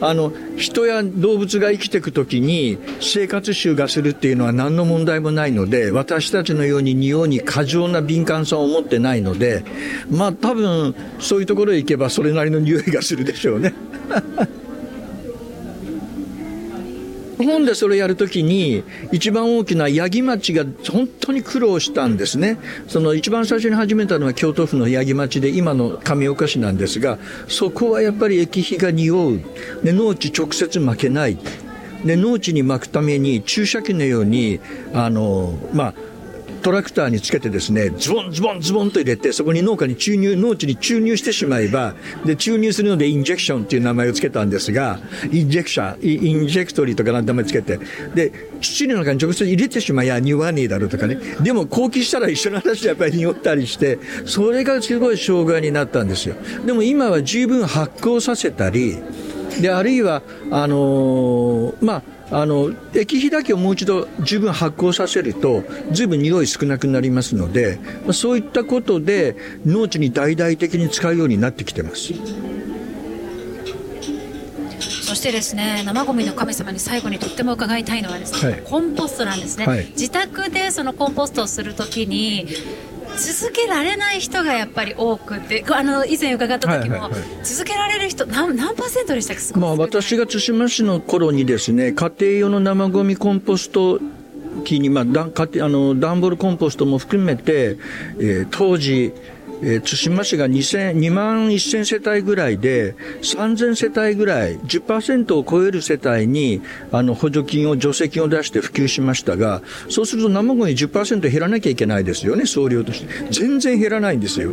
あの人や動物が生きていくときに生活臭がするっていうのは何の問題もないので私たちのように匂いに過剰な敏感さを持ってないのでまあ多分そういうところへ行けばそれなりの匂いがするでしょうね。日本でそれやるときに、一番大きな八木町が本当に苦労したんですね。その一番最初に始めたのは京都府の八木町で、今の上岡市なんですが、そこはやっぱり液肥が匂う。で、農地直接撒けない。で、農地に巻くために注射器のように、あの、まあ、トラクターにつけてですね、ズボンズボンズボンと入れて、そこに農家に注入、農地に注入してしまえば、で、注入するのでインジェクションっていう名前をつけたんですが、インジェクション、インジェクトリーとかなんて名前つけて、で、土の中に直接入れてしまえば匂わねえだろうとかね。でも、耕起したら一緒の話でやっぱり匂ったりして、それがすごい障害になったんですよ。でも今は十分発酵させたり、で、あるいは、あのーまあ、あの液肥だけをもう一度十分発酵させるとずいぶん匂い少なくなりますのでまあそういったことで農地に大々的に使うようになってきてます。そしてですね生ゴミの神様に最後にとっても伺いたいのはですね、はい。コンポストなんですね、はい。自宅でそのコンポストをするときに続けられない人がやっぱり多くてあの以前伺った時も、続けられる人何何パーセントでしたっけ？まあ、私が対馬市の頃にですね家庭用の生ゴミコンポスト機に、まあ、だん家庭あの段ボールコンポストも含めて、えー当時えー対馬市が2万1000世帯ぐらいで、3000世帯ぐらい、10%を超える世帯にあの補助金を、助成金を出して普及しましたが、そうすると生ゴミ10%減らなきゃいけないですよね、総量として。全然減らないんですよ。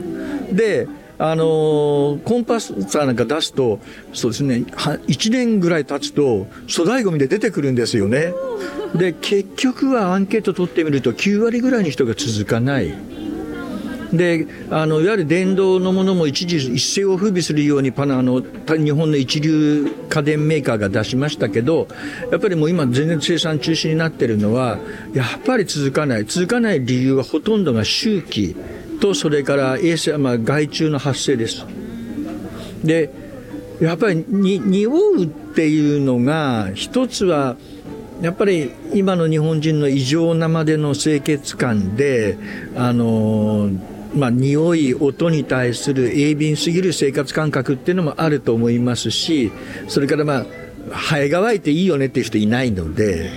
で、あのーコンパスターなんか出すと、そうですね、1年ぐらい経つと、粗大ゴミで出てくるんですよね。で、結局はアンケート取ってみると、9割ぐらいの人が続かない。であのいわゆる電動のものも一時一世を風靡するようにパナあの日本の一流家電メーカーが出しましたけどやっぱりもう今全然生産中止になってるのはやっぱり続かない。続かない理由はほとんどが周期とそれから衛生、まあ、害虫の発生です。でやっぱりに匂うっていうのが一つはやっぱり今の日本人の異常なまでの清潔感であのまあ、匂い、音に対する鋭敏すぎる生活感覚っていうのもあると思いますし、それからまあ、ハエが湧いていいよねっていう人いないので、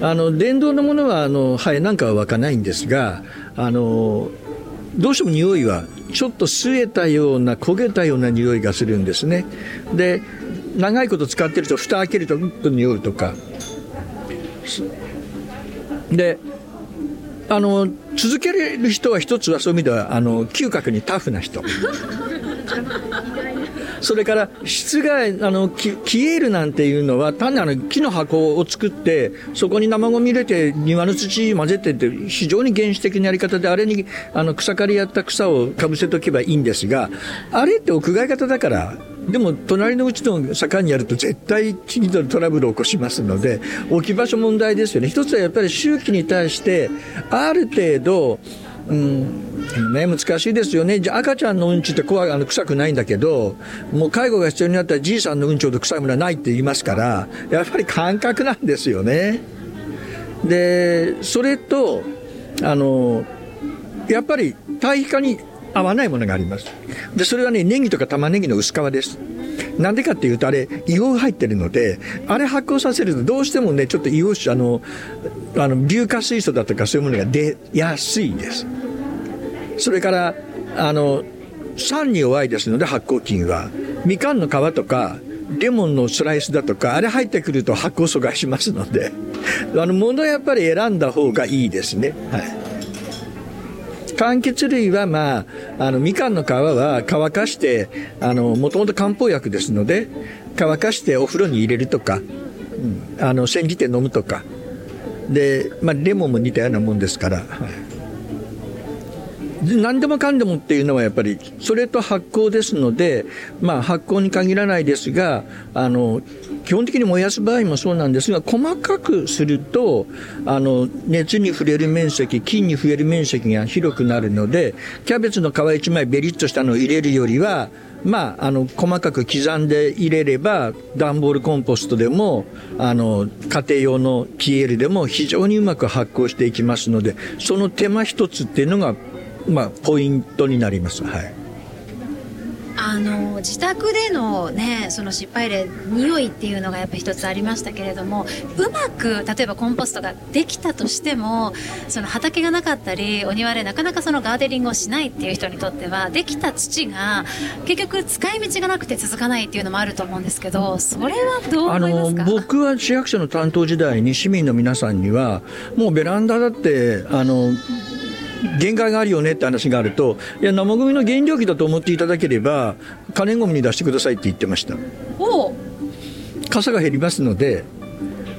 あの、電動のものは、あの、ハエなんかは湧かないんですが、あの、どうしても匂いは、ちょっと吸えたような、焦げたような匂いがするんですね。で、長いこと使ってると、蓋開けると、うんと匂うとか。で、あの続ける人は一つはそういう意味ではあの嗅覚にタフな人。それから質があのき消えるなんていうのは単にあの木の箱を作ってそこに生ゴミ入れて庭の土混ぜてって非常に原始的なやり方であれにあの草刈りやった草をかぶせとけばいいんですがあれって屋外型だからでも隣のうちの坂にやると絶対近所でトラブルを起こしますので置き場所問題ですよね一つはやっぱり周期に対してある程度うんね、難しいですよね。じゃ赤ちゃんのうんちって怖、あの、臭くないんだけど、もう介護が必要になったらじいさんのうんちほど臭いものはないって言いますから、やっぱり感覚なんですよね。で、それと、あの、やっぱり堆肥化に合わないものがあります。で、それはね、ネギとか玉ねぎの薄皮です。なんでかっていうと、あれ、硫黄入ってるので、あれ発酵させると、どうしてもね、ちょっと硫黄、あの、あの、硫化水素だとかそういうものが出やすいです。それから、あの、酸に弱いですので、発酵菌は。みかんの皮とか、レモンのスライスだとか、あれ入ってくると発酵阻害しますので、あの、物やっぱり選んだ方がいいですね。はい。柑橘類は、まあ、あの、みかんの皮は乾かして、あの、もともと漢方薬ですので、乾かしてお風呂に入れるとか、うん、あの、煎じて飲むとか。で、まあ、レモンも似たようなもんですから。はい何でもかんでもっていうのはやっぱりそれと発酵ですので、まあ、発酵に限らないですがあの基本的に燃やす場合もそうなんですが細かくするとあの熱に触れる面積菌に触れる面積が広くなるのでキャベツの皮1枚ベリッとしたのを入れるよりはまあ、あの細かく刻んで入れれば段ボールコンポストでもあの家庭用のキエルでも非常にうまく発酵していきますのでその手間一つっていうのがまあ、ポイントになります。はいあの自宅でのねその失敗例匂いっていうのがやっぱ一つありましたけれどもうまく例えばコンポストができたとしてもその畑がなかったりお庭でなかなかそのガーデニングをしないっていう人にとってはできた土が結局使い道がなくて続かないっていうのもあると思うんですけどそれはどう思いますか？僕は市役所の担当時代に市民の皆さんにはもうベランダだってあの限界があるよねって話があると、いや、生ゴミの原料機だと思っていただければ、可燃ごみに出してくださいって言ってました。お傘が減りますので、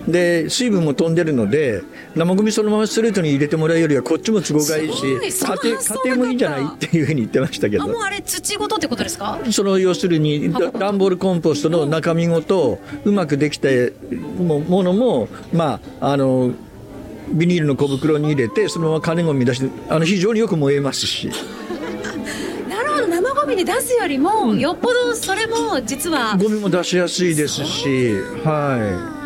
で水分も飛んでるので生ゴミそのままストレートに入れてもらうよりはこっちも都合がいいし家庭家庭もいいんじゃないっていうふうに言ってましたけど。もうあれ土ごとってことですか？その要するに段ボールコンポストの中身ごとうまくできたものもまああのビニールの小袋に入れてそのまま金ゴミ出してあの非常によく燃えますし。なるほど生ゴミに出すよりも、うん、よっぽどそれも実はゴミも出しやすいですしはい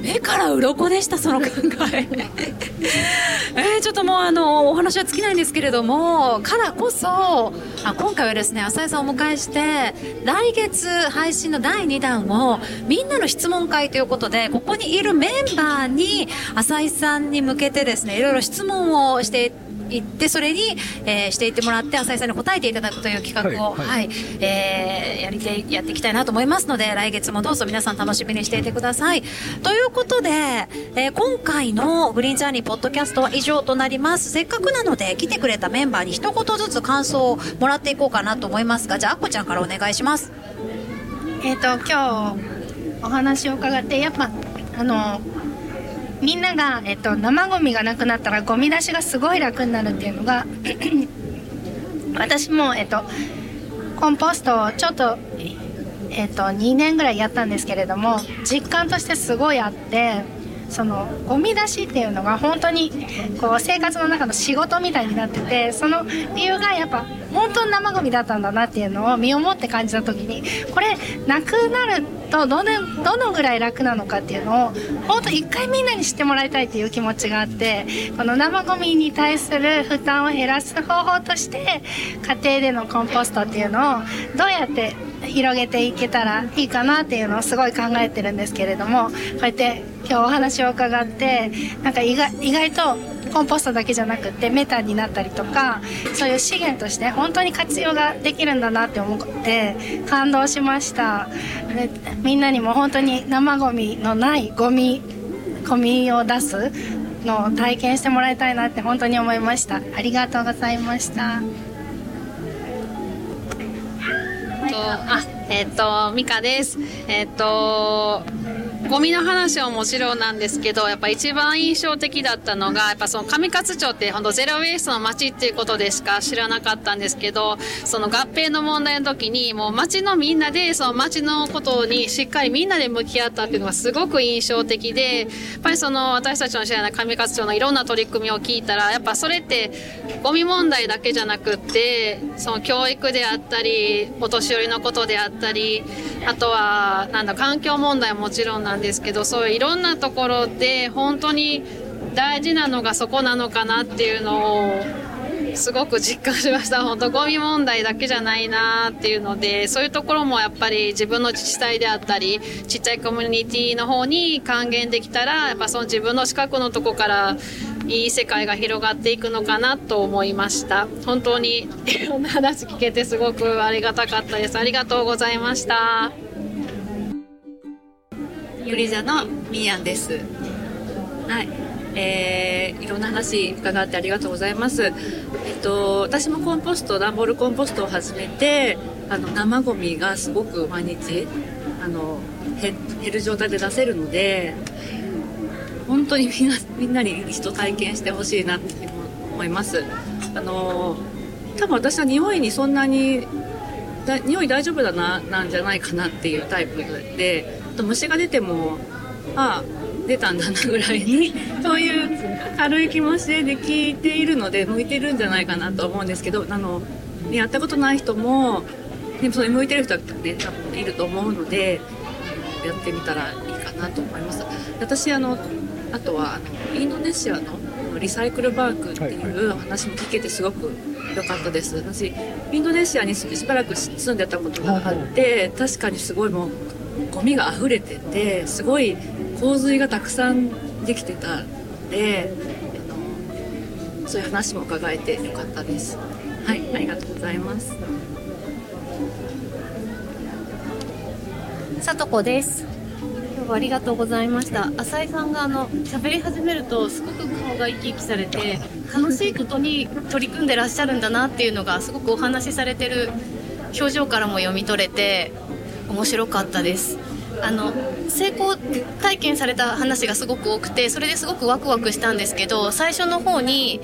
目から鱗でしたその考え。え、ちょっともうあのお話は尽きないんですけれどもからこそあ今回はですね浅井さんをお迎えして来月配信の第2弾をみんなの質問会ということでここにいるメンバーに浅井さんに向けてですねいろいろ質問をして行ってそれに、えー、していってもらって浅井さんに答えていただくという企画を、はい、はい、えー、やりてやっていきたいなと思いますので来月もどうぞ皆さん楽しみにしていてください。ということで、えー、今回のグリーンジャーニーポッドキャストは以上となります。せっかくなので来てくれたメンバーに一言ずつ感想をもらっていこうかなと思いますがじゃああっこちゃんからお願いします。えっ、ー、と今日お話を伺ってやっぱあのみんなが、えっと、生ゴミがなくなったらゴミ出しがすごい楽になるっていうのが 私も、えっと、コンポストをちょっと、えっと、2年ぐらいやったんですけれども実感としてすごいあってそのゴミ出しっていうのが本当にこう生活の中の仕事みたいになっててその理由がやっぱ本当に生ゴミだったんだなっていうのを身をもって感じた時にこれなくなるとどのどのぐらい楽なのかっていうのを本当一回みんなに知ってもらいたいっていう気持ちがあってこの生ゴミに対する負担を減らす方法として家庭でのコンポストっていうのをどうやって広げていけたらいいかなっていうのをすごい考えてるんですけれどもこうやって今日お話を伺ってなんか意外意外とコンポストだけじゃなくてメタンになったりとかそういう資源として本当に活用ができるんだなって思って感動しました。みんなにも本当に生ゴミのないゴミゴミを出すのを体験してもらいたいなって本当に思いました。ありがとうございました。と、あ、えっ、と、ミカです。えっ、と、ゴミの話はもちろんなんですけど、やっぱ一番印象的だったのが、やっぱその上勝町って本当ゼロウェイストの町っていうことでしか知らなかったんですけど、その合併の問題の時に、もう町のみんなで、その町のことにしっかりみんなで向き合ったっていうのがすごく印象的で、やっぱりその私たちの知らない上勝町のいろんな取り組みを聞いたら、やっぱそれってゴミ問題だけじゃなくって、その教育であったり、お年寄りのことであったり、あとは、なんだ、環境問題ももちろんなんなんですけど、そういういろんなところで本当に大事なのがそこなのかなっていうのを、すごく実感しました。本当ゴミ問題だけじゃないなっていうので、そういうところもやっぱり自分の自治体であったり、ちっちゃいコミュニティの方に還元できたら、やっぱその自分の近くのとこからいい世界が広がっていくのかなと思いました。本当にいろんな話聞けてすごくありがたかったです。ありがとうございました。ゆり座のみーやんです。はい。えー、いろんな話伺ってありがとうございます。えっと、私もコンポスト、段ボールコンポストを始めて、あの、生ゴミがすごく毎日、あの、減る状態で出せるので、本当にみんな、みんなに一度体験してほしいなって思います。あの、多分私は匂いにそんなに、だ匂い大丈夫だな、なんじゃないかなっていうタイプで、と虫が出ても、ああ、出たんだなぐらいに、そういう軽い気持ちでできているので、向いてるんじゃないかなと思うんですけど、あの、ねやったことない人も、でもそれ向いてる人はね、多分いると思うので、やってみたらいいかなと思います。私、あの、あとは、あのインドネシアのリサイクルバークっていう話も聞けてすごく良かったです。私、インドネシアにしばらく住んでたことがあって、確かにすごいもう、ゴミが溢れてて、すごい洪水がたくさんできてたので、あのそういう話も伺えて良かったです。はい、ありがとうございます。さとこです今日はありがとうございました浅井さんがあの喋り始めるとすごく顔が生き生きされて楽しいことに取り組んでらっしゃるんだなっていうのがすごくお話しされてる表情からも読み取れて面白かったです。あの成功体験された話がすごく多くてそれですごくワクワクしたんですけど最初の方に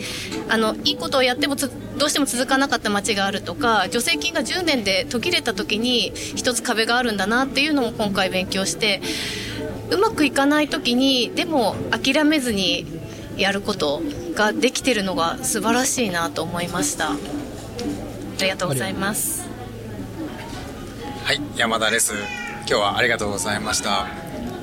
あのいいことをやってもどうしても続かなかった街があるとか助成金が10年で途切れた時に一つ壁があるんだなっていうのも今回勉強してうまくいかない時にでも諦めずにやることができてるのが素晴らしいなと思いました。ありがとうございます。はい、山田です。今日はありがとうございました。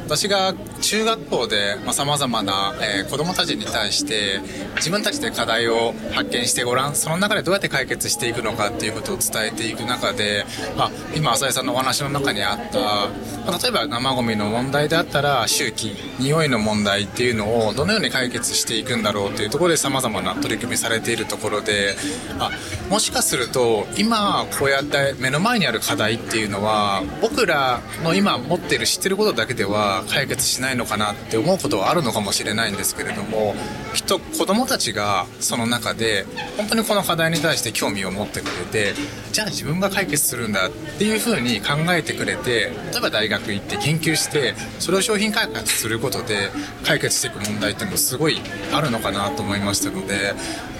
私が中学校でさまざ、まな、えー子供たちに対して自分たちで課題を発見してごらんその中でどうやって解決していくのかっていうことを伝えていく中で、まあ、今浅井さんのお話の中にあった、例えば生ゴミの問題であったら周期匂いの問題っていうのをどのように解決していくんだろうっていうところでさまざまな取り組みされているところであもしかすると今こうやって目の前にある課題っていうのは僕らの今持っている知ってることだけでは解決しないのかなって思うことはあるのかもしれないんですけれどもきっと子どもたちがその中で本当にこの課題に対して興味を持ってくれてじゃあ自分が解決するんだっていうふうに考えてくれて例えば大学行って研究してそれを商品開発することで解決していく問題っていうのもすごいあるのかなと思いましたので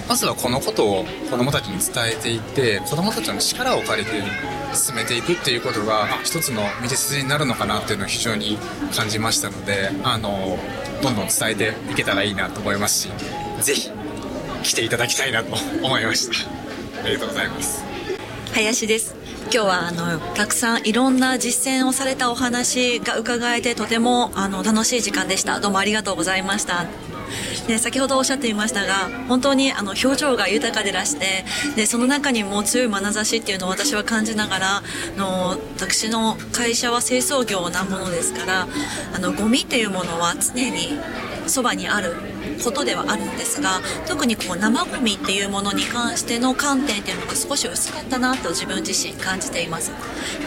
まずはこのことを子どもたちに伝えていって子どもたちの力を借りて進めていくっていうことがあ。一つの道筋になるのかなっていうのを非常に感じましたのであのどんどん伝えていけたらいいなと思いますしぜひ来ていただきたいなと思いました。ありがとうございます。林です。今日はあのたくさんいろんな実践をされたお話が伺えてとてもあの楽しい時間でした。どうもありがとうございました で先ほどおっしゃっていましたが本当にあの表情が豊かでらしてでその中にも強い眼差しっていうのを私は感じながらあの私の会社は清掃業なものですからあのゴミっていうものは常にそばにある。ことではあるんですが特にこう生ゴミっていうものに関しての観点っていうのが少し薄かったなと自分自身感じています。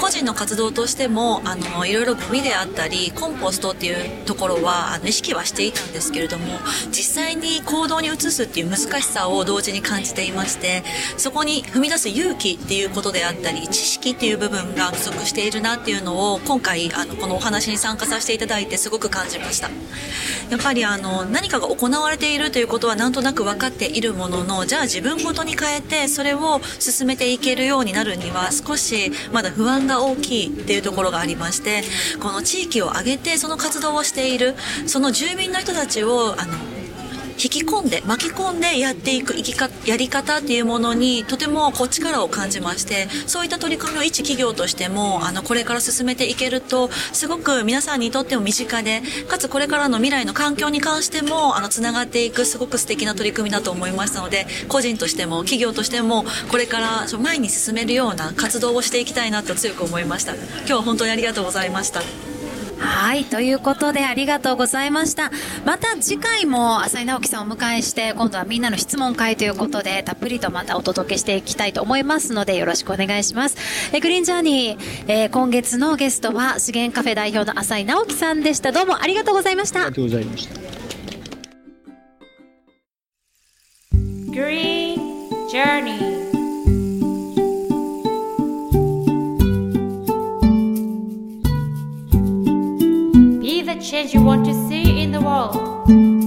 個人の活動としてもあのいろいろゴミであったりコンポストっていうところはあの意識はしていたんですけれども実際に行動に移すっていう難しさを同時に感じていましてそこに踏み出す勇気っていうことであったり知識っていう部分が不足しているなっていうのを今回あのこのお話に参加させていただいてすごく感じました。やっぱりあの何かが行わわれているということはなんとなく分かっているもののじゃあ自分ごとに変えてそれを進めていけるようになるには少しまだ不安が大きいっていうところがありましてこの地域を挙げてその活動をしているその住民の人たちをあの引き込んで巻き込んでやっていく生きかやり方っていうものにとてもこう力を感じましてそういった取り組みを一企業としてもあのこれから進めていけるとすごく皆さんにとっても身近でかつこれからの未来の環境に関してもあのつながっていくすごく素敵な取り組みだと思いましたので個人としても企業としてもこれから前に進めるような活動をしていきたいなと強く思いました。今日は本当にありがとうございました。はい。ということで、ありがとうございました。また次回も、浅井直樹さんをお迎えして、今度はみんなの質問会ということで、たっぷりとまたお届けしていきたいと思いますので、よろしくお願いします。えグリーンジャーニー、えー今月のゲストは、資源カフェ代表の浅井直樹さんでした。どうもありがとうございました。ありがとうございました。Green Journey Be the change you want to see in the world.